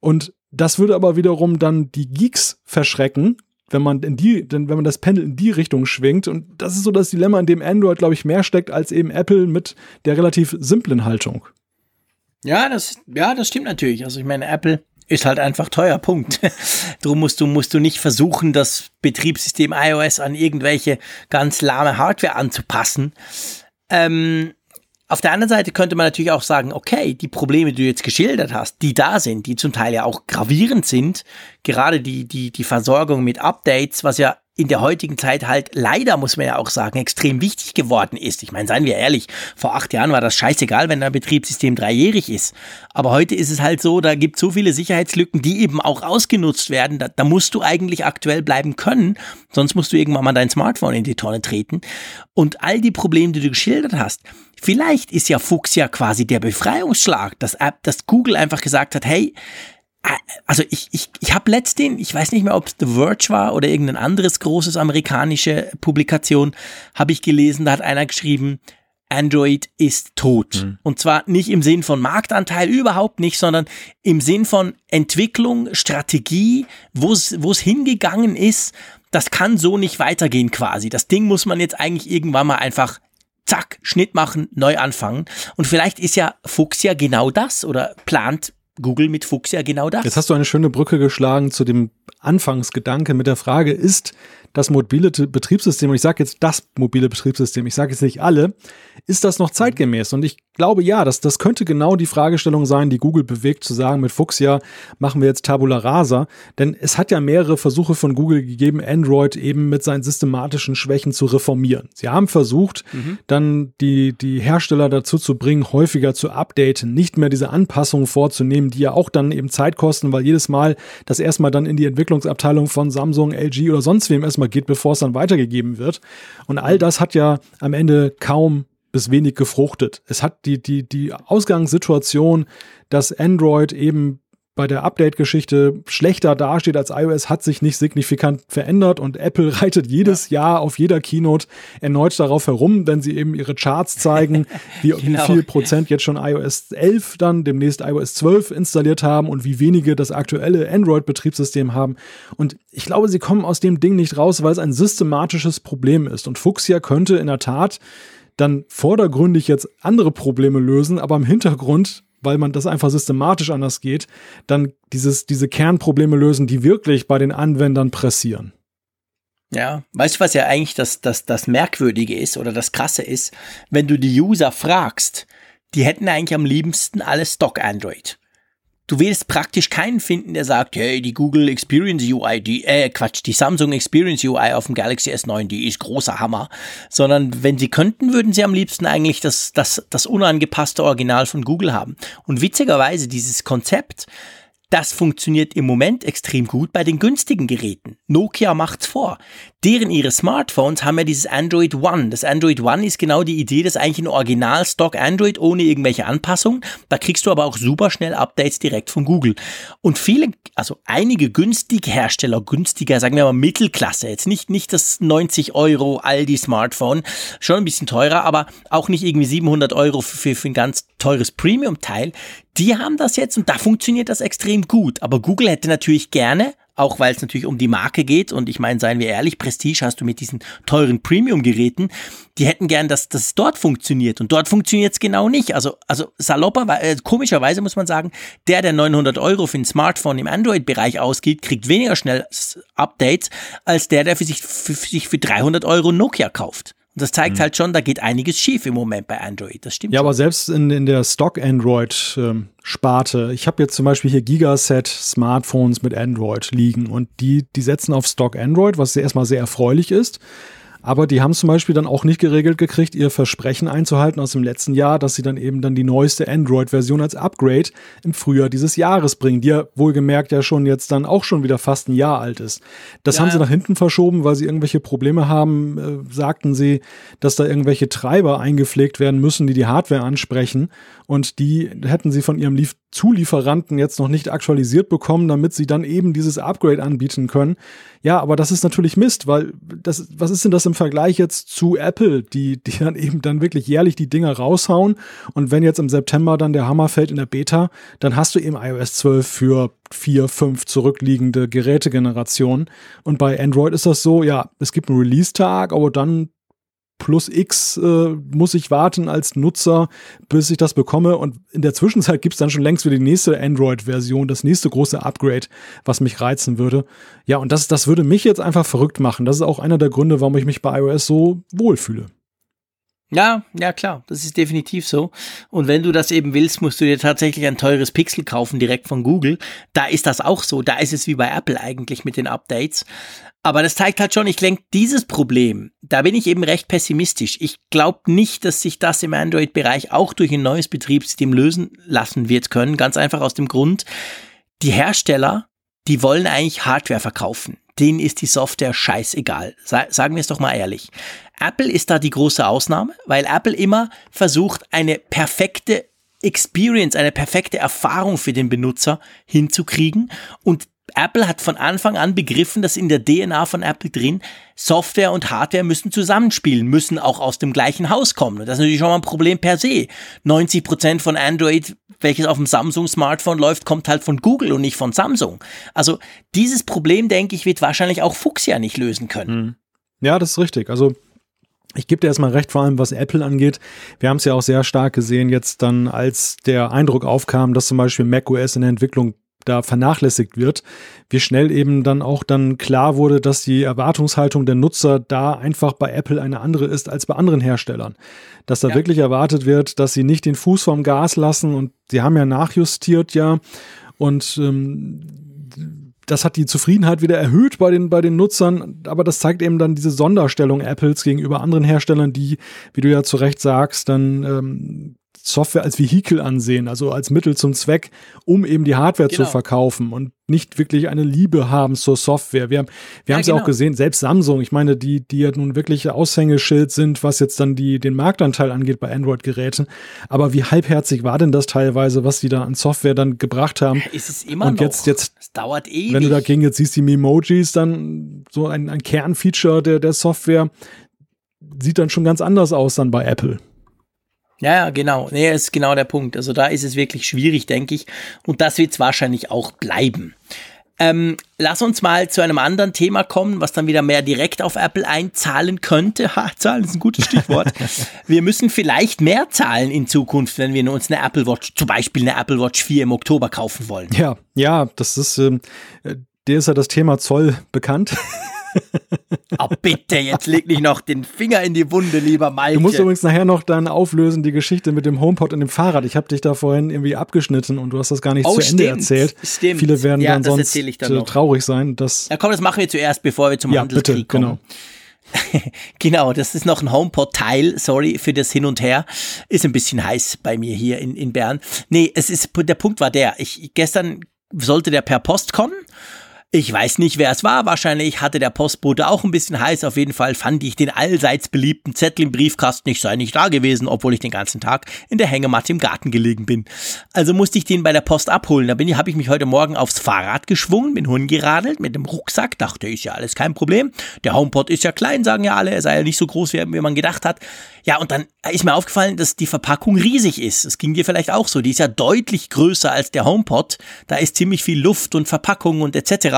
Und das würde aber wiederum dann die Geeks verschrecken, wenn man in die, wenn man das Pendel in die Richtung schwingt. Und das ist so das Dilemma, in dem Android, glaube ich, mehr steckt als eben Apple mit der relativ simplen Haltung. Ja, das, ja, das stimmt natürlich. Also ich meine, Apple ist halt einfach teuer, Punkt. Darum musst du, musst du nicht versuchen, das Betriebssystem iOS an irgendwelche ganz lahme Hardware anzupassen. Ähm, auf der anderen Seite könnte man natürlich auch sagen, okay, die Probleme, die du jetzt geschildert hast, die da sind, die zum Teil ja auch gravierend sind, gerade die, die, die Versorgung mit Updates, was ja in der heutigen Zeit halt leider, muss man ja auch sagen, extrem wichtig geworden ist. Ich meine, seien wir ehrlich, vor acht Jahren war das scheißegal, wenn ein Betriebssystem dreijährig ist. Aber heute ist es halt so, da gibt es so viele Sicherheitslücken, die eben auch ausgenutzt werden. Da, da musst du eigentlich aktuell bleiben können, sonst musst du irgendwann mal dein Smartphone in die Tonne treten. Und all die Probleme, die du geschildert hast, vielleicht ist ja Fuchs ja quasi der Befreiungsschlag, dass, dass Google einfach gesagt hat, hey, also ich, ich, ich habe letztens, ich weiß nicht mehr, ob es The Verge war oder irgendein anderes großes amerikanische Publikation, habe ich gelesen, da hat einer geschrieben, Android ist tot. Mhm. Und zwar nicht im Sinn von Marktanteil, überhaupt nicht, sondern im Sinn von Entwicklung, Strategie, wo es hingegangen ist. Das kann so nicht weitergehen quasi. Das Ding muss man jetzt eigentlich irgendwann mal einfach zack, Schnitt machen, neu anfangen. Und vielleicht ist ja Fuchs ja genau das oder plant Google mit Fuchs ja genau das. Jetzt hast du eine schöne Brücke geschlagen zu dem Anfangsgedanke mit der Frage, ist das mobile Betriebssystem, und ich sage jetzt das mobile Betriebssystem, ich sage jetzt nicht alle, ist das noch zeitgemäß? Und ich glaube ja, das, das könnte genau die Fragestellung sein, die Google bewegt, zu sagen, mit Fuchsia machen wir jetzt Tabula Rasa. Denn es hat ja mehrere Versuche von Google gegeben, Android eben mit seinen systematischen Schwächen zu reformieren. Sie haben versucht, mhm. dann die, die Hersteller dazu zu bringen, häufiger zu updaten, nicht mehr diese Anpassungen vorzunehmen, die ja auch dann eben Zeit kosten, weil jedes Mal das erstmal dann in die Entwicklungsabteilung von Samsung, LG oder sonst wem erstmal geht, bevor es dann weitergegeben wird. Und all das hat ja am Ende kaum bis wenig gefruchtet. Es hat die, die, die Ausgangssituation, dass Android eben bei der Update-Geschichte schlechter dasteht als iOS, hat sich nicht signifikant verändert und Apple reitet jedes ja. Jahr auf jeder Keynote erneut darauf herum, wenn sie eben ihre Charts zeigen, wie, genau. wie viel Prozent jetzt schon iOS 11 dann demnächst iOS 12 installiert haben und wie wenige das aktuelle Android-Betriebssystem haben. Und ich glaube, sie kommen aus dem Ding nicht raus, weil es ein systematisches Problem ist. Und Fuchsia könnte in der Tat dann vordergründig jetzt andere Probleme lösen, aber im Hintergrund weil man das einfach systematisch anders geht, dann dieses, diese Kernprobleme lösen, die wirklich bei den Anwendern pressieren. Ja, weißt du, was ja eigentlich das, das, das Merkwürdige ist oder das Krasse ist? Wenn du die User fragst, die hätten eigentlich am liebsten alles Stock Android. Du wirst praktisch keinen finden, der sagt, hey, die Google Experience UI, die, äh, Quatsch, die Samsung Experience UI auf dem Galaxy S9, die ist großer Hammer. Sondern wenn sie könnten, würden sie am liebsten eigentlich das, das, das unangepasste Original von Google haben. Und witzigerweise, dieses Konzept, das funktioniert im Moment extrem gut bei den günstigen Geräten. Nokia macht's vor. Deren ihre Smartphones haben ja dieses Android One. Das Android One ist genau die Idee, das ist eigentlich ein Original-Stock Android ohne irgendwelche Anpassungen. Da kriegst du aber auch super schnell Updates direkt von Google. Und viele, also einige günstige Hersteller, günstiger, sagen wir mal Mittelklasse, jetzt nicht, nicht das 90 Euro Aldi Smartphone, schon ein bisschen teurer, aber auch nicht irgendwie 700 Euro für, für ein ganz teures Premium-Teil. Die haben das jetzt und da funktioniert das extrem gut. Aber Google hätte natürlich gerne, auch weil es natürlich um die Marke geht und ich meine, seien wir ehrlich, Prestige hast du mit diesen teuren Premium-Geräten, die hätten gern, dass das dort funktioniert und dort funktioniert es genau nicht. Also, also salopper, äh, komischerweise muss man sagen, der, der 900 Euro für ein Smartphone im Android-Bereich ausgibt, kriegt weniger schnell Updates als der, der für sich für, für sich für 300 Euro Nokia kauft. Und das zeigt mhm. halt schon, da geht einiges schief im Moment bei Android. Das stimmt. Ja, schon. aber selbst in, in der Stock-Android-Sparte, ich habe jetzt zum Beispiel hier Gigaset-Smartphones mit Android liegen und die, die setzen auf Stock-Android, was erstmal sehr erfreulich ist. Aber die haben zum Beispiel dann auch nicht geregelt gekriegt, ihr Versprechen einzuhalten aus dem letzten Jahr, dass sie dann eben dann die neueste Android-Version als Upgrade im Frühjahr dieses Jahres bringen, die ja wohlgemerkt ja schon jetzt dann auch schon wieder fast ein Jahr alt ist. Das ja, haben sie nach hinten verschoben, weil sie irgendwelche Probleme haben, äh, sagten sie, dass da irgendwelche Treiber eingepflegt werden müssen, die die Hardware ansprechen. Und die hätten sie von ihrem Zulieferanten jetzt noch nicht aktualisiert bekommen, damit sie dann eben dieses Upgrade anbieten können. Ja, aber das ist natürlich Mist, weil das, was ist denn das im Vergleich jetzt zu Apple, die, die dann eben dann wirklich jährlich die Dinger raushauen und wenn jetzt im September dann der Hammer fällt in der Beta, dann hast du eben iOS 12 für vier, fünf zurückliegende Gerätegenerationen und bei Android ist das so, ja, es gibt einen Release-Tag, aber dann plus X äh, muss ich warten als Nutzer, bis ich das bekomme. Und in der Zwischenzeit gibt es dann schon längst wieder die nächste Android-Version, das nächste große Upgrade, was mich reizen würde. Ja, und das, das würde mich jetzt einfach verrückt machen. Das ist auch einer der Gründe, warum ich mich bei iOS so wohlfühle. Ja, ja klar, das ist definitiv so. Und wenn du das eben willst, musst du dir tatsächlich ein teures Pixel kaufen direkt von Google. Da ist das auch so. Da ist es wie bei Apple eigentlich mit den Updates. Aber das zeigt halt schon, ich denke, dieses Problem, da bin ich eben recht pessimistisch. Ich glaube nicht, dass sich das im Android-Bereich auch durch ein neues Betriebssystem lösen lassen wird können. Ganz einfach aus dem Grund, die Hersteller, die wollen eigentlich Hardware verkaufen. Denen ist die Software scheißegal. Sagen wir es doch mal ehrlich. Apple ist da die große Ausnahme, weil Apple immer versucht, eine perfekte Experience, eine perfekte Erfahrung für den Benutzer hinzukriegen und Apple hat von Anfang an begriffen, dass in der DNA von Apple drin Software und Hardware müssen zusammenspielen, müssen auch aus dem gleichen Haus kommen. Und das ist natürlich schon mal ein Problem per se. 90 Prozent von Android, welches auf dem Samsung-Smartphone läuft, kommt halt von Google und nicht von Samsung. Also dieses Problem, denke ich, wird wahrscheinlich auch Fuchsia nicht lösen können. Hm. Ja, das ist richtig. Also ich gebe dir erstmal recht, vor allem was Apple angeht. Wir haben es ja auch sehr stark gesehen, jetzt dann, als der Eindruck aufkam, dass zum Beispiel macOS in der Entwicklung da vernachlässigt wird, wie schnell eben dann auch dann klar wurde, dass die Erwartungshaltung der Nutzer da einfach bei Apple eine andere ist als bei anderen Herstellern. Dass da ja. wirklich erwartet wird, dass sie nicht den Fuß vom Gas lassen und sie haben ja nachjustiert ja und ähm, das hat die Zufriedenheit wieder erhöht bei den, bei den Nutzern, aber das zeigt eben dann diese Sonderstellung Apples gegenüber anderen Herstellern, die, wie du ja zu Recht sagst, dann ähm, Software als Vehikel ansehen, also als Mittel zum Zweck, um eben die Hardware genau. zu verkaufen und nicht wirklich eine Liebe haben zur Software. Wir haben wir ja, haben es genau. ja auch gesehen, selbst Samsung, ich meine, die die ja nun wirklich Aushängeschild sind, was jetzt dann die den Marktanteil angeht bei Android Geräten, aber wie halbherzig war denn das teilweise, was die da an Software dann gebracht haben? Ist es immer und noch. jetzt jetzt es dauert ewig. Wenn du dagegen jetzt siehst, die Memojis dann so ein, ein Kernfeature der der Software sieht dann schon ganz anders aus dann bei Apple. Ja, ja, genau. Nee, ist genau der Punkt. Also da ist es wirklich schwierig, denke ich. Und das wird es wahrscheinlich auch bleiben. Ähm, lass uns mal zu einem anderen Thema kommen, was dann wieder mehr direkt auf Apple einzahlen könnte. Ha, zahlen ist ein gutes Stichwort. wir müssen vielleicht mehr zahlen in Zukunft, wenn wir uns eine Apple Watch, zum Beispiel eine Apple Watch 4 im Oktober kaufen wollen. Ja, ja, das ist, ähm, dir ist ja das Thema Zoll bekannt. Oh, bitte, jetzt leg nicht noch den Finger in die Wunde, lieber Malte. Du musst übrigens nachher noch dann auflösen, die Geschichte mit dem HomePod und dem Fahrrad. Ich habe dich da vorhin irgendwie abgeschnitten und du hast das gar nicht oh, zu stimmt, Ende erzählt. Stimmt. Viele werden ja, dann sonst dann äh, traurig sein. Dass ja, komm, das machen wir zuerst, bevor wir zum ja, Handelskrieg bitte, kommen. Genau. genau, das ist noch ein HomePod-Teil, sorry für das Hin und Her. Ist ein bisschen heiß bei mir hier in, in Bern. Nee, es ist, der Punkt war der, ich, gestern sollte der per Post kommen ich weiß nicht, wer es war. Wahrscheinlich hatte der Postbote auch ein bisschen heiß. Auf jeden Fall fand ich den allseits beliebten Zettel im Briefkasten. Ich sei nicht da gewesen, obwohl ich den ganzen Tag in der Hängematte im Garten gelegen bin. Also musste ich den bei der Post abholen. Da bin ich, habe ich mich heute Morgen aufs Fahrrad geschwungen, bin hingeradelt mit dem Rucksack. Dachte, ist ja alles kein Problem. Der HomePod ist ja klein, sagen ja alle. Er sei ja nicht so groß, wie, wie man gedacht hat. Ja, und dann ist mir aufgefallen, dass die Verpackung riesig ist. Das ging dir vielleicht auch so. Die ist ja deutlich größer als der HomePod. Da ist ziemlich viel Luft und Verpackung und etc.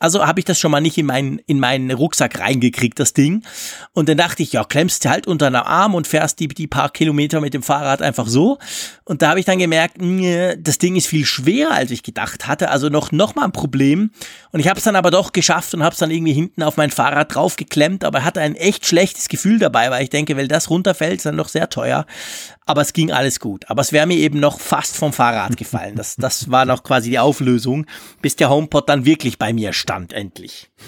Also habe ich das schon mal nicht in meinen, in meinen Rucksack reingekriegt, das Ding. Und dann dachte ich, ja, klemmst halt unter einem Arm und fährst die, die paar Kilometer mit dem Fahrrad einfach so. Und da habe ich dann gemerkt, das Ding ist viel schwerer, als ich gedacht hatte. Also noch, noch mal ein Problem. Und ich habe es dann aber doch geschafft und habe es dann irgendwie hinten auf mein Fahrrad draufgeklemmt. Aber hatte ein echt schlechtes Gefühl dabei, weil ich denke, weil das runterfällt, ist dann doch sehr teuer aber es ging alles gut. Aber es wäre mir eben noch fast vom Fahrrad gefallen. Das, das war noch quasi die Auflösung, bis der HomePod dann wirklich bei mir stand, endlich.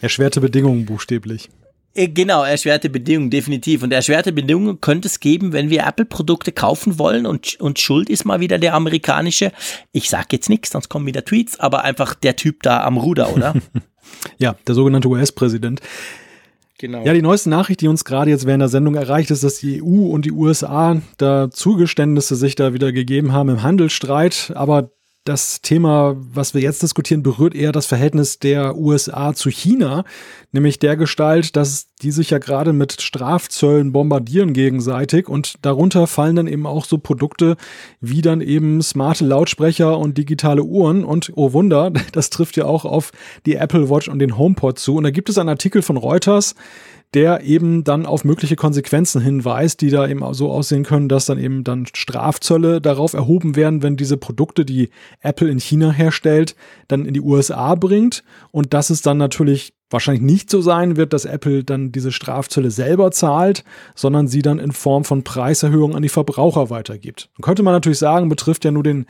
Erschwerte Bedingungen buchstäblich. Äh, genau, erschwerte Bedingungen, definitiv. Und erschwerte Bedingungen könnte es geben, wenn wir Apple-Produkte kaufen wollen und, und Schuld ist mal wieder der amerikanische. Ich sag jetzt nichts, sonst kommen wieder Tweets, aber einfach der Typ da am Ruder, oder? ja, der sogenannte US-Präsident. Genau. Ja, die neueste Nachricht, die uns gerade jetzt während der Sendung erreicht, ist, dass die EU und die USA da Zugeständnisse sich da wieder gegeben haben im Handelsstreit. Aber das Thema, was wir jetzt diskutieren, berührt eher das Verhältnis der USA zu China, nämlich der Gestalt, dass die sich ja gerade mit Strafzöllen bombardieren gegenseitig und darunter fallen dann eben auch so Produkte wie dann eben smarte Lautsprecher und digitale Uhren und oh Wunder, das trifft ja auch auf die Apple Watch und den HomePod zu. Und da gibt es einen Artikel von Reuters, der eben dann auf mögliche Konsequenzen hinweist, die da eben so aussehen können, dass dann eben dann Strafzölle darauf erhoben werden, wenn diese Produkte, die Apple in China herstellt, dann in die USA bringt und dass es dann natürlich wahrscheinlich nicht so sein wird, dass Apple dann diese Strafzölle selber zahlt, sondern sie dann in Form von Preiserhöhungen an die Verbraucher weitergibt. Dann könnte man natürlich sagen, betrifft ja nur den,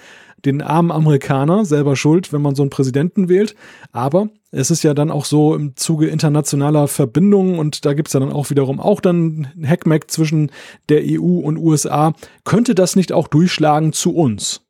den armen Amerikaner selber schuld, wenn man so einen Präsidenten wählt. Aber es ist ja dann auch so im Zuge internationaler Verbindungen und da gibt's ja dann auch wiederum auch dann Hackmack zwischen der EU und USA. Könnte das nicht auch durchschlagen zu uns?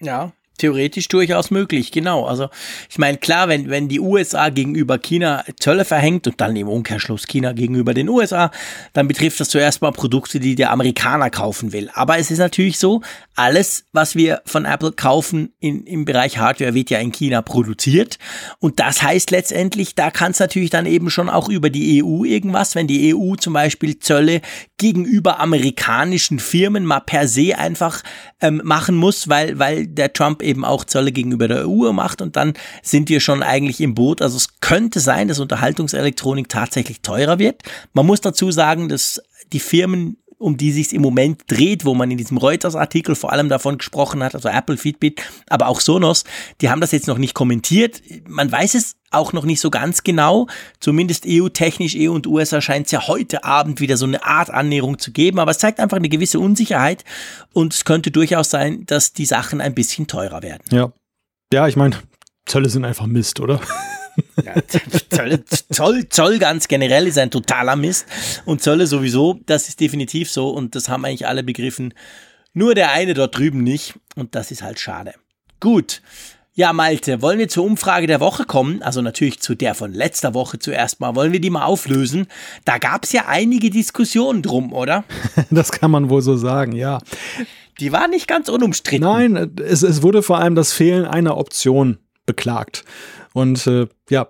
Ja, Theoretisch durchaus möglich, genau. Also ich meine, klar, wenn, wenn die USA gegenüber China Zölle verhängt und dann im Umkehrschluss China gegenüber den USA, dann betrifft das zuerst mal Produkte, die der Amerikaner kaufen will. Aber es ist natürlich so, alles, was wir von Apple kaufen in, im Bereich Hardware, wird ja in China produziert. Und das heißt letztendlich, da kann es natürlich dann eben schon auch über die EU irgendwas, wenn die EU zum Beispiel Zölle gegenüber amerikanischen Firmen mal per se einfach ähm, machen muss, weil, weil der Trump eben auch Zölle gegenüber der EU macht und dann sind wir schon eigentlich im Boot. Also es könnte sein, dass Unterhaltungselektronik tatsächlich teurer wird. Man muss dazu sagen, dass die Firmen um die sich im Moment dreht, wo man in diesem Reuters-Artikel vor allem davon gesprochen hat, also Apple, Fitbit, aber auch Sonos, die haben das jetzt noch nicht kommentiert. Man weiß es auch noch nicht so ganz genau. Zumindest EU-technisch, EU und USA scheint es ja heute Abend wieder so eine Art Annäherung zu geben, aber es zeigt einfach eine gewisse Unsicherheit und es könnte durchaus sein, dass die Sachen ein bisschen teurer werden. Ja. Ja, ich meine, Zölle sind einfach Mist, oder? Ja, Zoll, Zoll, Zoll ganz generell ist ein totaler Mist und Zölle sowieso, das ist definitiv so und das haben eigentlich alle begriffen. Nur der eine dort drüben nicht und das ist halt schade. Gut. Ja, Malte, wollen wir zur Umfrage der Woche kommen? Also natürlich zu der von letzter Woche zuerst mal. Wollen wir die mal auflösen? Da gab es ja einige Diskussionen drum, oder? Das kann man wohl so sagen, ja. Die war nicht ganz unumstritten. Nein, es, es wurde vor allem das Fehlen einer Option beklagt. Und äh, ja,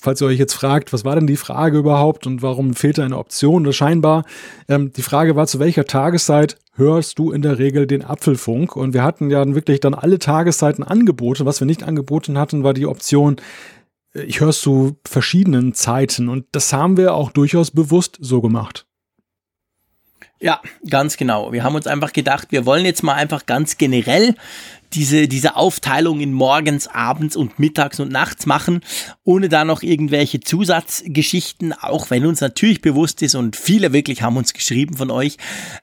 falls ihr euch jetzt fragt, was war denn die Frage überhaupt und warum fehlte eine Option? Das scheinbar, ähm, die Frage war, zu welcher Tageszeit hörst du in der Regel den Apfelfunk? Und wir hatten ja wirklich dann alle Tageszeiten angeboten. Was wir nicht angeboten hatten, war die Option, äh, ich hörst zu verschiedenen Zeiten. Und das haben wir auch durchaus bewusst so gemacht. Ja, ganz genau. Wir haben uns einfach gedacht, wir wollen jetzt mal einfach ganz generell diese, diese Aufteilung in morgens, abends und mittags und nachts machen, ohne da noch irgendwelche Zusatzgeschichten, auch wenn uns natürlich bewusst ist und viele wirklich haben uns geschrieben von euch,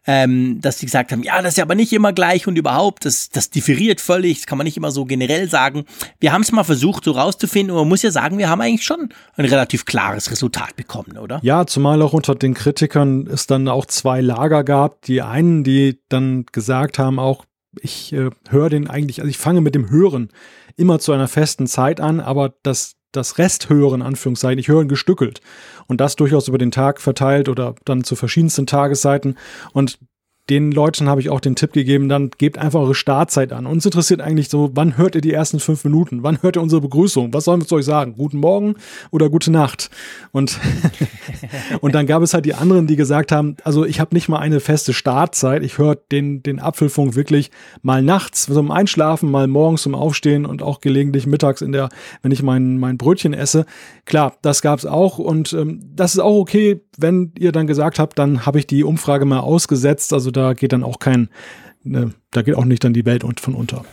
ähm, dass sie gesagt haben, ja, das ist ja aber nicht immer gleich und überhaupt, das, das differiert völlig, das kann man nicht immer so generell sagen. Wir haben es mal versucht so rauszufinden und man muss ja sagen, wir haben eigentlich schon ein relativ klares Resultat bekommen, oder? Ja, zumal auch unter den Kritikern es dann auch zwei Lager gab. Die einen, die dann gesagt haben, auch ich äh, höre den eigentlich, also ich fange mit dem Hören immer zu einer festen Zeit an, aber das, das Resthören, Anführungszeichen, ich höre ihn gestückelt. Und das durchaus über den Tag verteilt oder dann zu verschiedensten Tageszeiten. Und den Leuten habe ich auch den Tipp gegeben, dann gebt einfach eure Startzeit an. Uns interessiert eigentlich so, wann hört ihr die ersten fünf Minuten? Wann hört ihr unsere Begrüßung? Was sollen wir zu euch sagen? Guten Morgen oder gute Nacht? Und, und dann gab es halt die anderen, die gesagt haben, also ich habe nicht mal eine feste Startzeit. Ich höre den, den Apfelfunk wirklich mal nachts zum Einschlafen, mal morgens zum Aufstehen und auch gelegentlich mittags in der, wenn ich mein, mein Brötchen esse. Klar, das gab es auch und ähm, das ist auch okay, wenn ihr dann gesagt habt, dann habe ich die Umfrage mal ausgesetzt. Also da geht dann auch kein, ne, da geht auch nicht dann die Welt von unter.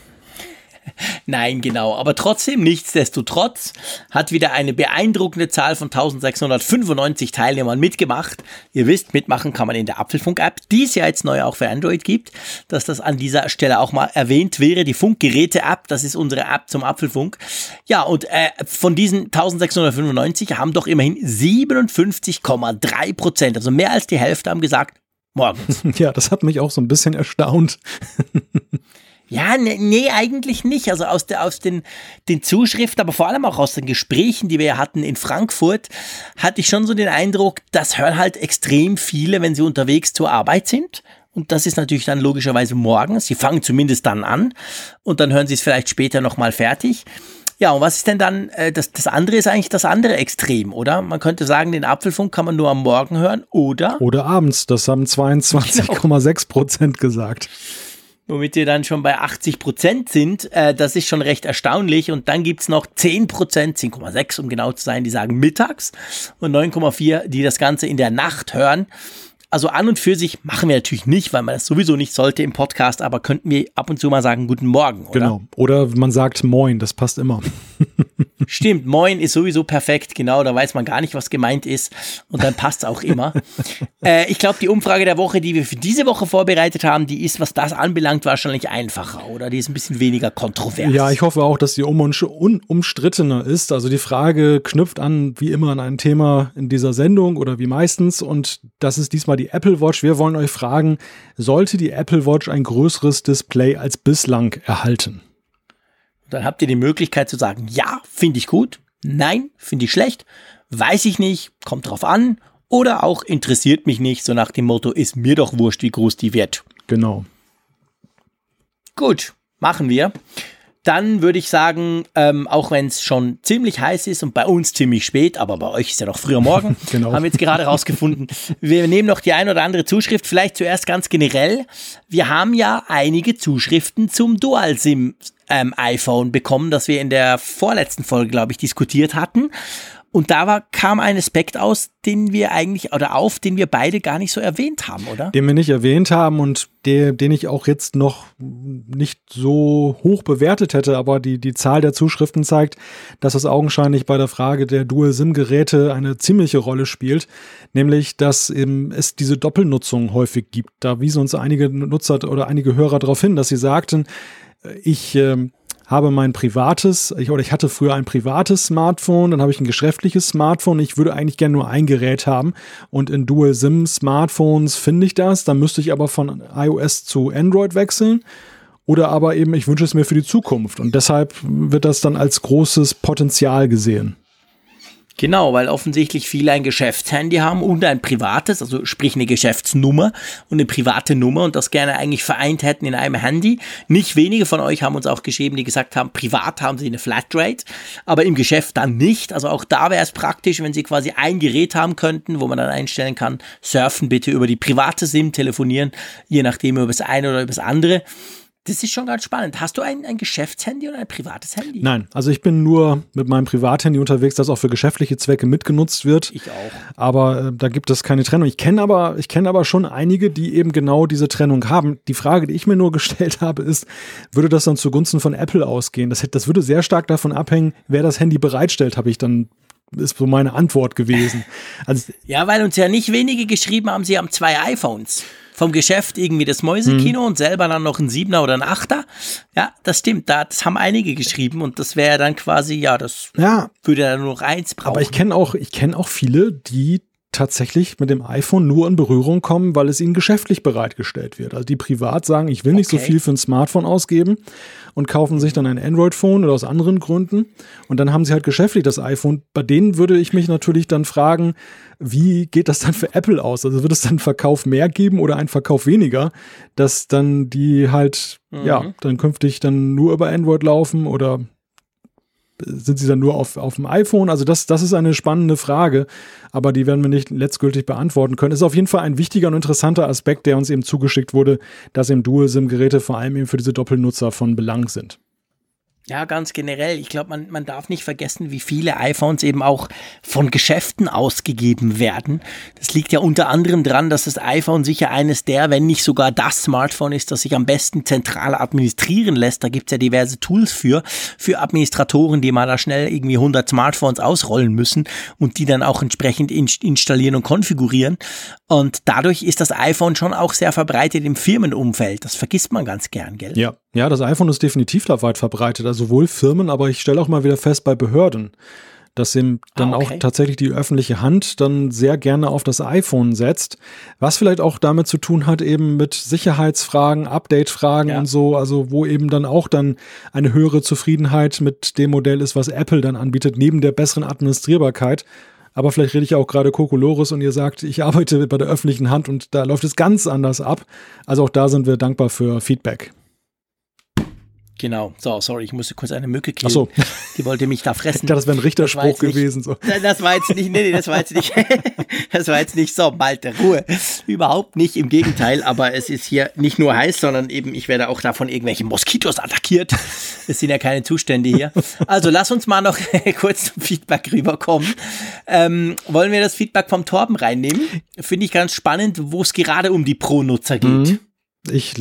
Nein, genau. Aber trotzdem, nichtsdestotrotz, hat wieder eine beeindruckende Zahl von 1695 Teilnehmern mitgemacht. Ihr wisst, mitmachen kann man in der Apfelfunk-App, die es ja jetzt neu auch für Android gibt, dass das an dieser Stelle auch mal erwähnt wäre. Die Funkgeräte-App, das ist unsere App zum Apfelfunk. Ja, und äh, von diesen 1695 haben doch immerhin 57,3 Prozent, also mehr als die Hälfte, haben gesagt, morgens. Ja, das hat mich auch so ein bisschen erstaunt. Ja, nee, nee, eigentlich nicht. Also aus, der, aus den, den Zuschriften, aber vor allem auch aus den Gesprächen, die wir hatten in Frankfurt, hatte ich schon so den Eindruck, das hören halt extrem viele, wenn sie unterwegs zur Arbeit sind. Und das ist natürlich dann logischerweise morgens. Sie fangen zumindest dann an und dann hören sie es vielleicht später nochmal fertig. Ja, und was ist denn dann, äh, das, das andere ist eigentlich das andere Extrem, oder? Man könnte sagen, den Apfelfunk kann man nur am Morgen hören, oder? Oder abends, das haben 22,6 Prozent gesagt womit wir dann schon bei 80 Prozent sind. Äh, das ist schon recht erstaunlich. Und dann gibt's noch 10 Prozent, 10,6 um genau zu sein, die sagen mittags und 9,4, die das Ganze in der Nacht hören. Also an und für sich machen wir natürlich nicht, weil man das sowieso nicht sollte im Podcast, aber könnten wir ab und zu mal sagen, guten Morgen, oder? Genau. Oder man sagt Moin, das passt immer. Stimmt, Moin ist sowieso perfekt, genau, da weiß man gar nicht, was gemeint ist und dann passt es auch immer. äh, ich glaube, die Umfrage der Woche, die wir für diese Woche vorbereitet haben, die ist, was das anbelangt, wahrscheinlich einfacher, oder? Die ist ein bisschen weniger kontrovers. Ja, ich hoffe auch, dass die um unumstrittener ist. Also die Frage knüpft an, wie immer, an ein Thema in dieser Sendung oder wie meistens und das ist diesmal die die Apple Watch. Wir wollen euch fragen, sollte die Apple Watch ein größeres Display als bislang erhalten? Dann habt ihr die Möglichkeit zu sagen, ja, finde ich gut, nein, finde ich schlecht, weiß ich nicht, kommt drauf an oder auch interessiert mich nicht, so nach dem Motto, ist mir doch wurscht, wie groß die wird. Genau. Gut, machen wir dann würde ich sagen, ähm, auch wenn es schon ziemlich heiß ist und bei uns ziemlich spät, aber bei euch ist ja noch früher Morgen, genau. haben wir jetzt gerade rausgefunden. Wir nehmen noch die ein oder andere Zuschrift, vielleicht zuerst ganz generell. Wir haben ja einige Zuschriften zum Dual-SIM ähm, iPhone bekommen, das wir in der vorletzten Folge, glaube ich, diskutiert hatten. Und da war, kam ein Aspekt aus, den wir eigentlich, oder auf, den wir beide gar nicht so erwähnt haben, oder? Den wir nicht erwähnt haben und der, den ich auch jetzt noch nicht so hoch bewertet hätte, aber die, die Zahl der Zuschriften zeigt, dass es augenscheinlich bei der Frage der Dual-SIM-Geräte eine ziemliche Rolle spielt, nämlich, dass eben es diese Doppelnutzung häufig gibt. Da wiesen uns einige Nutzer oder einige Hörer darauf hin, dass sie sagten, äh, ich, äh, habe mein privates, ich, oder ich hatte früher ein privates Smartphone, dann habe ich ein geschäftliches Smartphone. Ich würde eigentlich gerne nur ein Gerät haben. Und in Dual SIM Smartphones finde ich das. Dann müsste ich aber von iOS zu Android wechseln. Oder aber eben, ich wünsche es mir für die Zukunft. Und deshalb wird das dann als großes Potenzial gesehen. Genau, weil offensichtlich viele ein Geschäftshandy haben und ein privates, also sprich eine Geschäftsnummer und eine private Nummer und das gerne eigentlich vereint hätten in einem Handy. Nicht wenige von euch haben uns auch geschrieben, die gesagt haben, privat haben sie eine Flatrate, aber im Geschäft dann nicht. Also auch da wäre es praktisch, wenn sie quasi ein Gerät haben könnten, wo man dann einstellen kann, surfen bitte über die private SIM, telefonieren, je nachdem über das eine oder über das andere. Das ist schon ganz spannend. Hast du ein, ein Geschäftshandy oder ein privates Handy? Nein, also ich bin nur mit meinem Privathandy unterwegs, das auch für geschäftliche Zwecke mitgenutzt wird. Ich auch. Aber äh, da gibt es keine Trennung. Ich kenne aber, ich kenne aber schon einige, die eben genau diese Trennung haben. Die Frage, die ich mir nur gestellt habe, ist, würde das dann zugunsten von Apple ausgehen? Das, das würde sehr stark davon abhängen, wer das Handy bereitstellt, habe ich dann ist so meine Antwort gewesen. Also, ja, weil uns ja nicht wenige geschrieben haben, sie haben zwei iPhones vom Geschäft irgendwie das Mäusekino mhm. und selber dann noch ein Siebener oder ein Achter. Ja, das stimmt. das haben einige geschrieben und das wäre dann quasi, ja, das ja, würde dann nur noch eins brauchen. Aber ich kenne auch, ich kenne auch viele, die tatsächlich mit dem iPhone nur in Berührung kommen, weil es ihnen geschäftlich bereitgestellt wird. Also die privat sagen, ich will nicht okay. so viel für ein Smartphone ausgeben und kaufen sich dann ein Android-Phone oder aus anderen Gründen. Und dann haben sie halt geschäftlich das iPhone. Bei denen würde ich mich natürlich dann fragen, wie geht das dann für Apple aus? Also wird es dann einen Verkauf mehr geben oder einen Verkauf weniger, dass dann die halt, mhm. ja, dann künftig dann nur über Android laufen oder sind sie dann nur auf, auf dem iPhone? Also das, das ist eine spannende Frage, aber die werden wir nicht letztgültig beantworten können. Ist auf jeden Fall ein wichtiger und interessanter Aspekt, der uns eben zugeschickt wurde, dass eben Dual-SIM-Geräte vor allem eben für diese Doppelnutzer von Belang sind. Ja, ganz generell. Ich glaube, man, man darf nicht vergessen, wie viele iPhones eben auch von Geschäften ausgegeben werden. Das liegt ja unter anderem dran, dass das iPhone sicher eines der, wenn nicht sogar das Smartphone ist, das sich am besten zentral administrieren lässt. Da gibt's ja diverse Tools für, für Administratoren, die mal da schnell irgendwie 100 Smartphones ausrollen müssen und die dann auch entsprechend installieren und konfigurieren. Und dadurch ist das iPhone schon auch sehr verbreitet im Firmenumfeld. Das vergisst man ganz gern, gell? Ja, ja, das iPhone ist definitiv da weit verbreitet. Also sowohl Firmen, aber ich stelle auch mal wieder fest bei Behörden. dass eben dann Ah, okay. auch tatsächlich die öffentliche Hand dann sehr gerne auf das iPhone setzt, was vielleicht auch damit zu tun hat eben mit Sicherheitsfragen, Update-Fragen Ja. und so, also wo eben dann auch dann eine höhere Zufriedenheit mit dem Modell ist, was Apple dann anbietet, neben der besseren Administrierbarkeit. Aber vielleicht rede ich auch gerade Kokolores und ihr sagt, ich arbeite bei der öffentlichen Hand und da läuft es ganz anders ab. Also auch da sind wir dankbar für Feedback. Genau. So, sorry, ich musste kurz eine Mücke killen. Ach so. Die wollte mich da Ich fressen. dachte, das wäre ein Richterspruch nicht- gewesen. So. Das war jetzt nicht, nee, nee, das war jetzt nicht, das war jetzt nicht so, Malte, Ruhe. Überhaupt nicht, im Gegenteil, aber es ist hier nicht nur heiß, sondern eben, ich werde auch da von irgendwelchen Moskitos attackiert. Es sind ja keine Zustände hier. Also lass uns mal noch kurz zum Feedback rüberkommen. Ähm, wollen wir das Feedback vom Torben reinnehmen? Finde ich ganz spannend, wo es gerade um die Pro-Nutzer geht. Mhm. Ich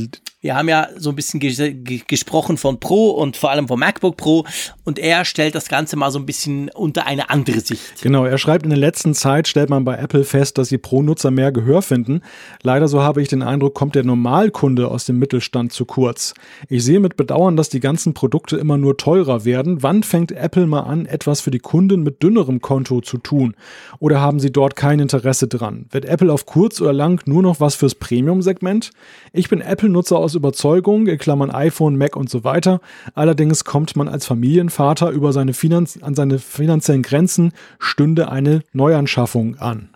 Wir haben ja so ein bisschen ges ge gesprochen von Pro und vor allem vom MacBook Pro und er stellt das Ganze mal so ein bisschen unter eine andere Sicht. Genau, er schreibt, in der letzten Zeit stellt man bei Apple fest, dass die Pro-Nutzer mehr Gehör finden. Leider, so habe ich den Eindruck, kommt der Normalkunde aus dem Mittelstand zu kurz. Ich sehe mit Bedauern, dass die ganzen Produkte immer nur teurer werden. Wann fängt Apple mal an, etwas für die Kunden mit dünnerem Konto zu tun? Oder haben sie dort kein Interesse dran? Wird Apple auf kurz oder lang nur noch was fürs Premium-Segment? Ich bin Apple-Nutzer aus Überzeugung, in Klammern iPhone, Mac und so weiter. Allerdings kommt man als Familienvater über seine Finanz an seine finanziellen Grenzen, stünde eine Neuanschaffung an.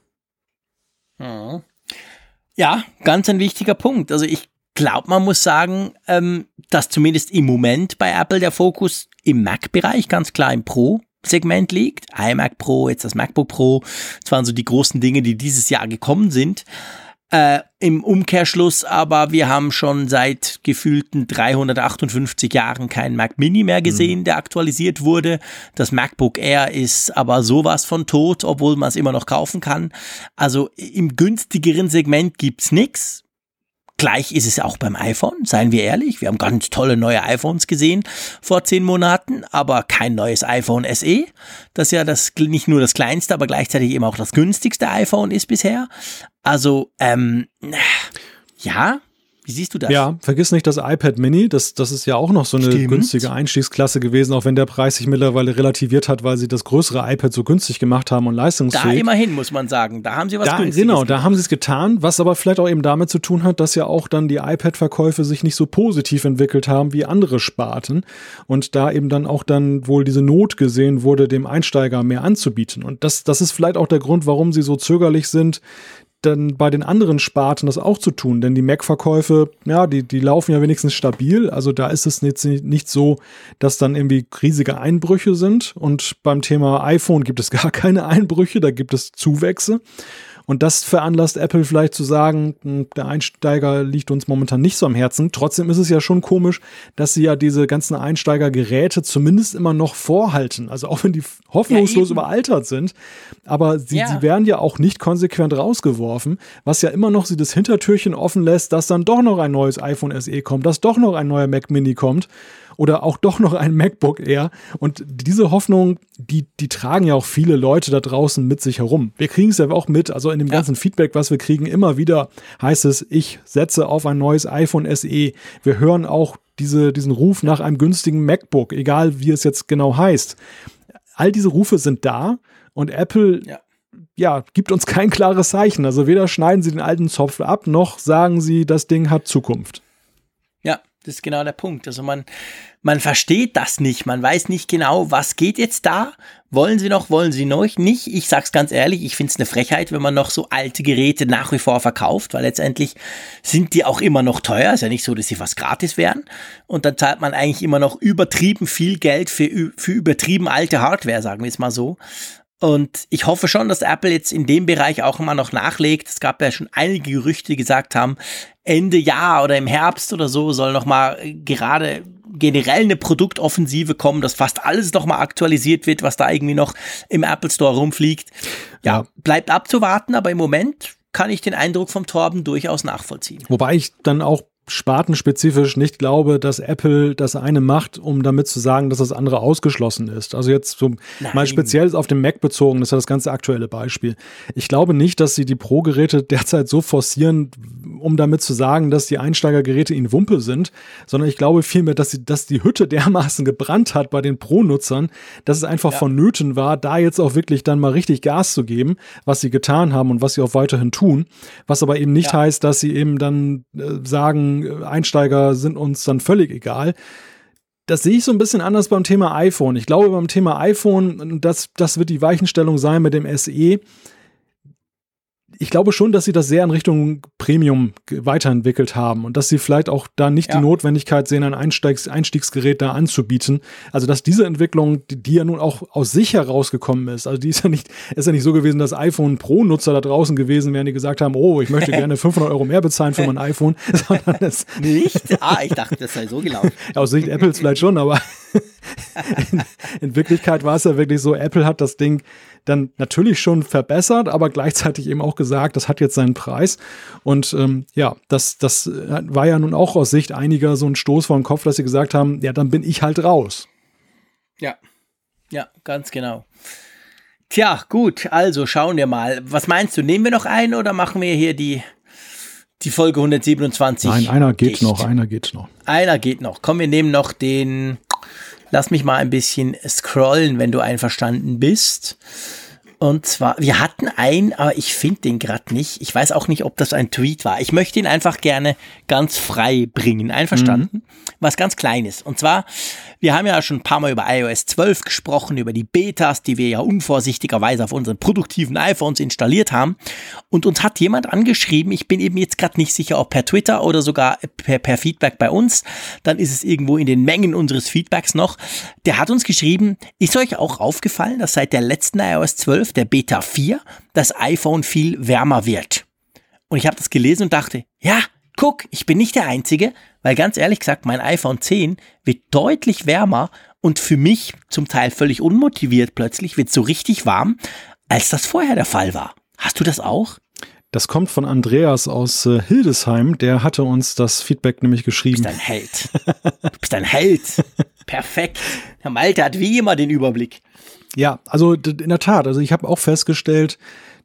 Mhm. Ja, ganz ein wichtiger Punkt. Also ich glaube, man muss sagen, ähm, dass zumindest im Moment bei Apple der Fokus im Mac-Bereich ganz klar im Pro-Segment liegt. iMac Pro, jetzt das MacBook Pro. Das waren so die großen Dinge, die dieses Jahr gekommen sind. Äh, Im Umkehrschluss aber, wir haben schon seit gefühlten 358 Jahren keinen Mac Mini mehr gesehen, der aktualisiert wurde. Das MacBook Air ist aber sowas von tot, obwohl man es immer noch kaufen kann. Also im günstigeren Segment gibt's nix. Gleich ist es auch beim iPhone, seien wir ehrlich. Wir haben ganz tolle neue iPhones gesehen vor zehn Monaten, aber kein neues iPhone SE. Das ja das nicht nur das kleinste, aber gleichzeitig eben auch das günstigste iPhone ist bisher. Also, ähm, ja, wie siehst du das? Ja, vergiss nicht das iPad Mini, das, das ist ja auch noch so eine Stimmt. günstige Einstiegsklasse gewesen, auch wenn der Preis sich mittlerweile relativiert hat, weil sie das größere iPad so günstig gemacht haben und Da leistungsfähig. immerhin, muss man sagen. Da haben sie was Da, Günstiges genau, da haben sie es getan, was aber vielleicht auch eben damit zu tun hat, dass ja auch dann die iPad-Verkäufe sich nicht so positiv entwickelt haben wie andere Sparten und da eben dann auch dann wohl diese Not gesehen wurde, dem Einsteiger mehr anzubieten. Und das, das ist vielleicht auch der Grund, warum sie so zögerlich sind, dann bei den anderen Sparten das auch zu tun. Denn die Mac-Verkäufe, ja, die, die laufen ja wenigstens stabil. Also da ist es jetzt nicht, nicht so, dass dann irgendwie riesige Einbrüche sind. Und beim Thema iPhone gibt es gar keine Einbrüche, da gibt es Zuwächse. Und das veranlasst Apple vielleicht zu sagen, hm, der Einsteiger liegt uns momentan nicht so am Herzen. Trotzdem ist es ja schon komisch, dass sie ja diese ganzen Einsteigergeräte zumindest immer noch vorhalten. Also auch wenn die hoffnungslos Ja, überaltert sind. Aber sie, Ja. sie werden ja auch nicht konsequent rausgeworfen, was ja immer noch sie das Hintertürchen offen lässt, dass dann doch noch ein neues iPhone SE kommt, dass doch noch ein neuer Mac Mini kommt oder auch doch noch ein MacBook Air. Und diese Hoffnung, die, die tragen ja auch viele Leute da draußen mit sich herum. Wir kriegen es ja auch mit, also in dem ganzen Feedback, was wir kriegen, immer wieder heißt es, ich setze auf ein neues iPhone SE. Wir hören auch diese, diesen Ruf nach einem günstigen MacBook, egal wie es jetzt genau heißt. All diese Rufe sind da und Apple Ja. ja, gibt uns kein klares Zeichen. Also weder schneiden sie den alten Zopf ab, noch sagen sie, das Ding hat Zukunft. Ja, das ist genau der Punkt. Also man, man versteht das nicht. Man weiß nicht genau, was geht jetzt da. Wollen sie noch, wollen sie noch nicht? Ich sag's ganz ehrlich, ich find's eine Frechheit, wenn man noch so alte Geräte nach wie vor verkauft, weil letztendlich sind die auch immer noch teuer. Ist ja nicht so, dass sie fast gratis wären. Und dann zahlt man eigentlich immer noch übertrieben viel Geld für, für übertrieben alte Hardware, sagen wir es mal so. Und ich hoffe schon, dass Apple jetzt in dem Bereich auch immer noch nachlegt. Es gab ja schon einige Gerüchte, die gesagt haben, Ende Jahr oder im Herbst oder so soll noch mal gerade generell eine Produktoffensive kommen, dass fast alles noch mal aktualisiert wird, was da irgendwie noch im Apple Store rumfliegt. Ja, Ja. bleibt abzuwarten, aber im Moment kann ich den Eindruck vom Torben durchaus nachvollziehen. Wobei ich dann auch spartenspezifisch nicht glaube, dass Apple das eine macht, um damit zu sagen, dass das andere ausgeschlossen ist. Also jetzt so mal speziell auf den Mac bezogen, das ist ja das ganze aktuelle Beispiel. Ich glaube nicht, dass sie die Pro-Geräte derzeit so forcieren, um damit zu sagen, dass die Einsteigergeräte ihnen Wumpe sind, sondern ich glaube vielmehr, dass, sie, dass die Hütte dermaßen gebrannt hat bei den Pro-Nutzern, dass es einfach ja. vonnöten war, da jetzt auch wirklich dann mal richtig Gas zu geben, was sie getan haben und was sie auch weiterhin tun. Was aber eben nicht ja. heißt, dass sie eben dann äh, sagen, Einsteiger sind uns dann völlig egal. Das sehe ich so ein bisschen anders beim Thema iPhone. Ich glaube, beim Thema iPhone, das, das wird die Weichenstellung sein mit dem SE ich glaube schon, dass sie das sehr in Richtung Premium weiterentwickelt haben und dass sie vielleicht auch da nicht ja. die Notwendigkeit sehen, ein Einstiegs Einstiegsgerät da anzubieten. Also dass diese Entwicklung, die, die, ja nun auch aus sich herausgekommen ist, also die ist ja nicht, ist ja nicht so gewesen, dass iPhone Pro-Nutzer da draußen gewesen wären, die gesagt haben, oh, ich möchte gerne 500 Euro mehr bezahlen für mein iPhone, sondern das nicht. Ah, ich dachte, das sei so gelaufen. aus Sicht Apples vielleicht schon, aber in, in Wirklichkeit war es ja wirklich so, Apple hat das Ding dann natürlich schon verbessert, aber gleichzeitig eben auch gesagt, das hat jetzt seinen Preis. Und ähm, ja, das, das war ja nun auch aus Sicht einiger so ein Stoß vor den Kopf, dass sie gesagt haben, ja, dann bin ich halt raus. Ja, ja, ganz genau. Tja, gut, also schauen wir mal. Was meinst du, nehmen wir noch einen oder machen wir hier die, die Folge 127? Nein, einer geht dicht? noch, einer geht noch. Einer geht noch. Komm, wir nehmen noch den Lass mich mal ein bisschen scrollen, wenn du einverstanden bist. Und zwar, wir hatten einen, aber ich finde den gerade nicht. Ich weiß auch nicht, ob das ein Tweet war. Ich möchte ihn einfach gerne ganz frei bringen. Einverstanden? Mhm. Was ganz Kleines. Und zwar wir haben ja schon ein paar Mal über iOS 12 gesprochen, über die Betas, die wir ja unvorsichtigerweise auf unseren produktiven iPhones installiert haben. Und uns hat jemand angeschrieben, ich bin eben jetzt gerade nicht sicher, ob per Twitter oder sogar per, per Feedback bei uns, dann ist es irgendwo in den Mengen unseres Feedbacks noch. Der hat uns geschrieben, ist euch auch aufgefallen, dass seit der letzten iOS 12, der Beta 4, das iPhone viel wärmer wird? Und ich habe das gelesen und dachte, ja, guck, ich bin nicht der Einzige, weil ganz ehrlich gesagt, mein iPhone 10 wird deutlich wärmer und für mich zum Teil völlig unmotiviert plötzlich wird so richtig warm, als das vorher der Fall war. Hast du das auch? Das kommt von Andreas aus äh, Hildesheim, der hatte uns das Feedback nämlich geschrieben. Du bist ein Held. Du bist ein Held. Perfekt. Herr Malte hat wie immer den Überblick. Ja, also in der Tat, also ich habe auch festgestellt,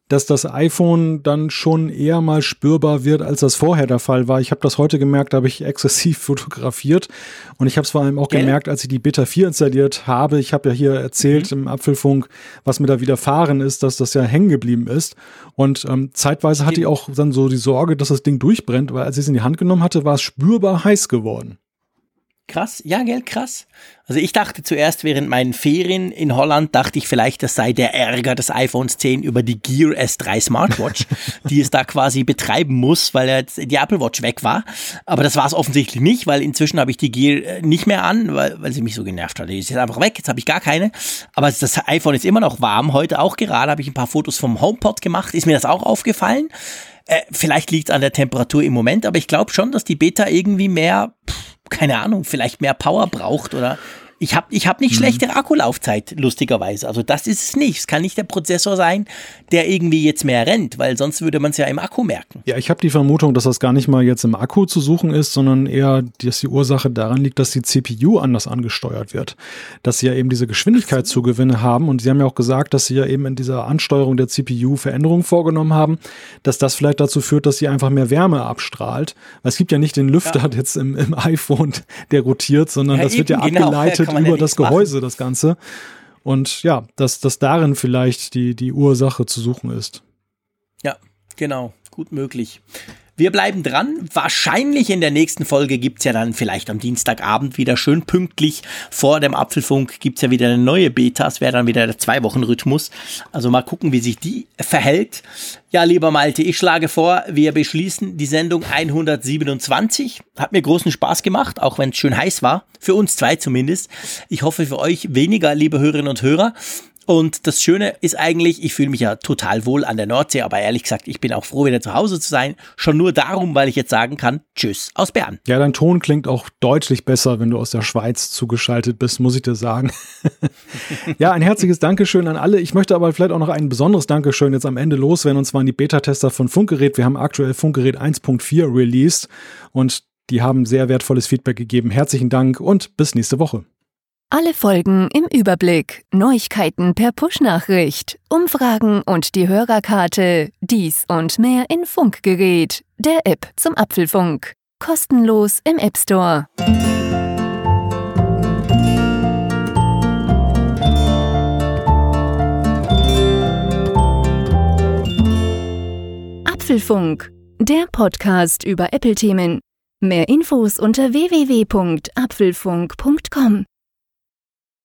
dass das iPhone dann schon eher mal spürbar wird, als das vorher der Fall war. Ich habe das heute gemerkt, da habe ich exzessiv fotografiert und ich habe es vor allem auch Gell? gemerkt, als ich die Beta 4 installiert habe. Ich habe ja hier erzählt mhm. im Apfelfunk, was mir da widerfahren ist, dass das ja hängen geblieben ist. Und ähm, zeitweise hatte ich auch dann so die Sorge, dass das Ding durchbrennt, weil als ich es in die Hand genommen hatte, war es spürbar heiß geworden. Krass, ja, gell, krass. Also ich dachte zuerst während meinen Ferien in Holland, dachte ich vielleicht, das sei der Ärger des iPhones 10 über die Gear S3 Smartwatch, die es da quasi betreiben muss, weil jetzt die Apple Watch weg war. Aber das war es offensichtlich nicht, weil inzwischen habe ich die Gear äh, nicht mehr an, weil, weil sie mich so genervt hat. Die ist jetzt einfach weg, jetzt habe ich gar keine. Aber das iPhone ist immer noch warm. Heute auch gerade habe ich ein paar Fotos vom HomePod gemacht. Ist mir das auch aufgefallen? Äh, vielleicht liegt es an der Temperatur im Moment, aber ich glaube schon, dass die Beta irgendwie mehr... Pff, keine Ahnung, vielleicht mehr Power braucht oder ich habe ich hab nicht mhm. schlechte Akkulaufzeit, lustigerweise. Also das ist es nicht. Es kann nicht der Prozessor sein, der irgendwie jetzt mehr rennt, weil sonst würde man es ja im Akku merken. Ja, ich habe die Vermutung, dass das gar nicht mal jetzt im Akku zu suchen ist, sondern eher, dass die Ursache daran liegt, dass die CPU anders angesteuert wird. Dass sie ja eben diese Geschwindigkeitszugewinne haben und sie haben ja auch gesagt, dass sie ja eben in dieser Ansteuerung der CPU Veränderungen vorgenommen haben, dass das vielleicht dazu führt, dass sie einfach mehr Wärme abstrahlt. Weil es gibt ja nicht den Lüfter ja. jetzt im, im iPhone, der rotiert, sondern ja, das wird ja genau. abgeleitet über das Gehäuse, machen. das Ganze. Und ja, dass, dass darin vielleicht die, die Ursache zu suchen ist. Ja, genau. Gut möglich. Wir bleiben dran. Wahrscheinlich in der nächsten Folge gibt's ja dann vielleicht am Dienstagabend wieder schön pünktlich vor dem Apfelfunk gibt's ja wieder eine neue Beta. Es wäre dann wieder der Zwei-Wochen-Rhythmus. Also mal gucken, wie sich die verhält. Ja, lieber Malte, ich schlage vor, wir beschließen die Sendung 127. Hat mir großen Spaß gemacht, auch wenn es schön heiß war. Für uns zwei zumindest. Ich hoffe für euch weniger, liebe Hörerinnen und Hörer. Und das Schöne ist eigentlich, ich fühle mich ja total wohl an der Nordsee, aber ehrlich gesagt, ich bin auch froh, wieder zu Hause zu sein. Schon nur darum, weil ich jetzt sagen kann, tschüss aus Bern. Ja, dein Ton klingt auch deutlich besser, wenn du aus der Schweiz zugeschaltet bist, muss ich dir sagen. ja, ein herzliches Dankeschön an alle. Ich möchte aber vielleicht auch noch ein besonderes Dankeschön jetzt am Ende loswerden, und zwar an die Beta-Tester von Funkgerät. Wir haben aktuell Funkgerät 1.4 released und Die haben sehr wertvolles Feedback gegeben. Herzlichen Dank und bis nächste Woche. Alle Folgen im Überblick, Neuigkeiten per Push-Nachricht, Umfragen und die Hörerkarte, dies und mehr in Funkgerät, der App zum Apfelfunk. Kostenlos im App Store. Apfelfunk, der Podcast über Apple-Themen. Mehr Infos unter www.apfelfunk.com.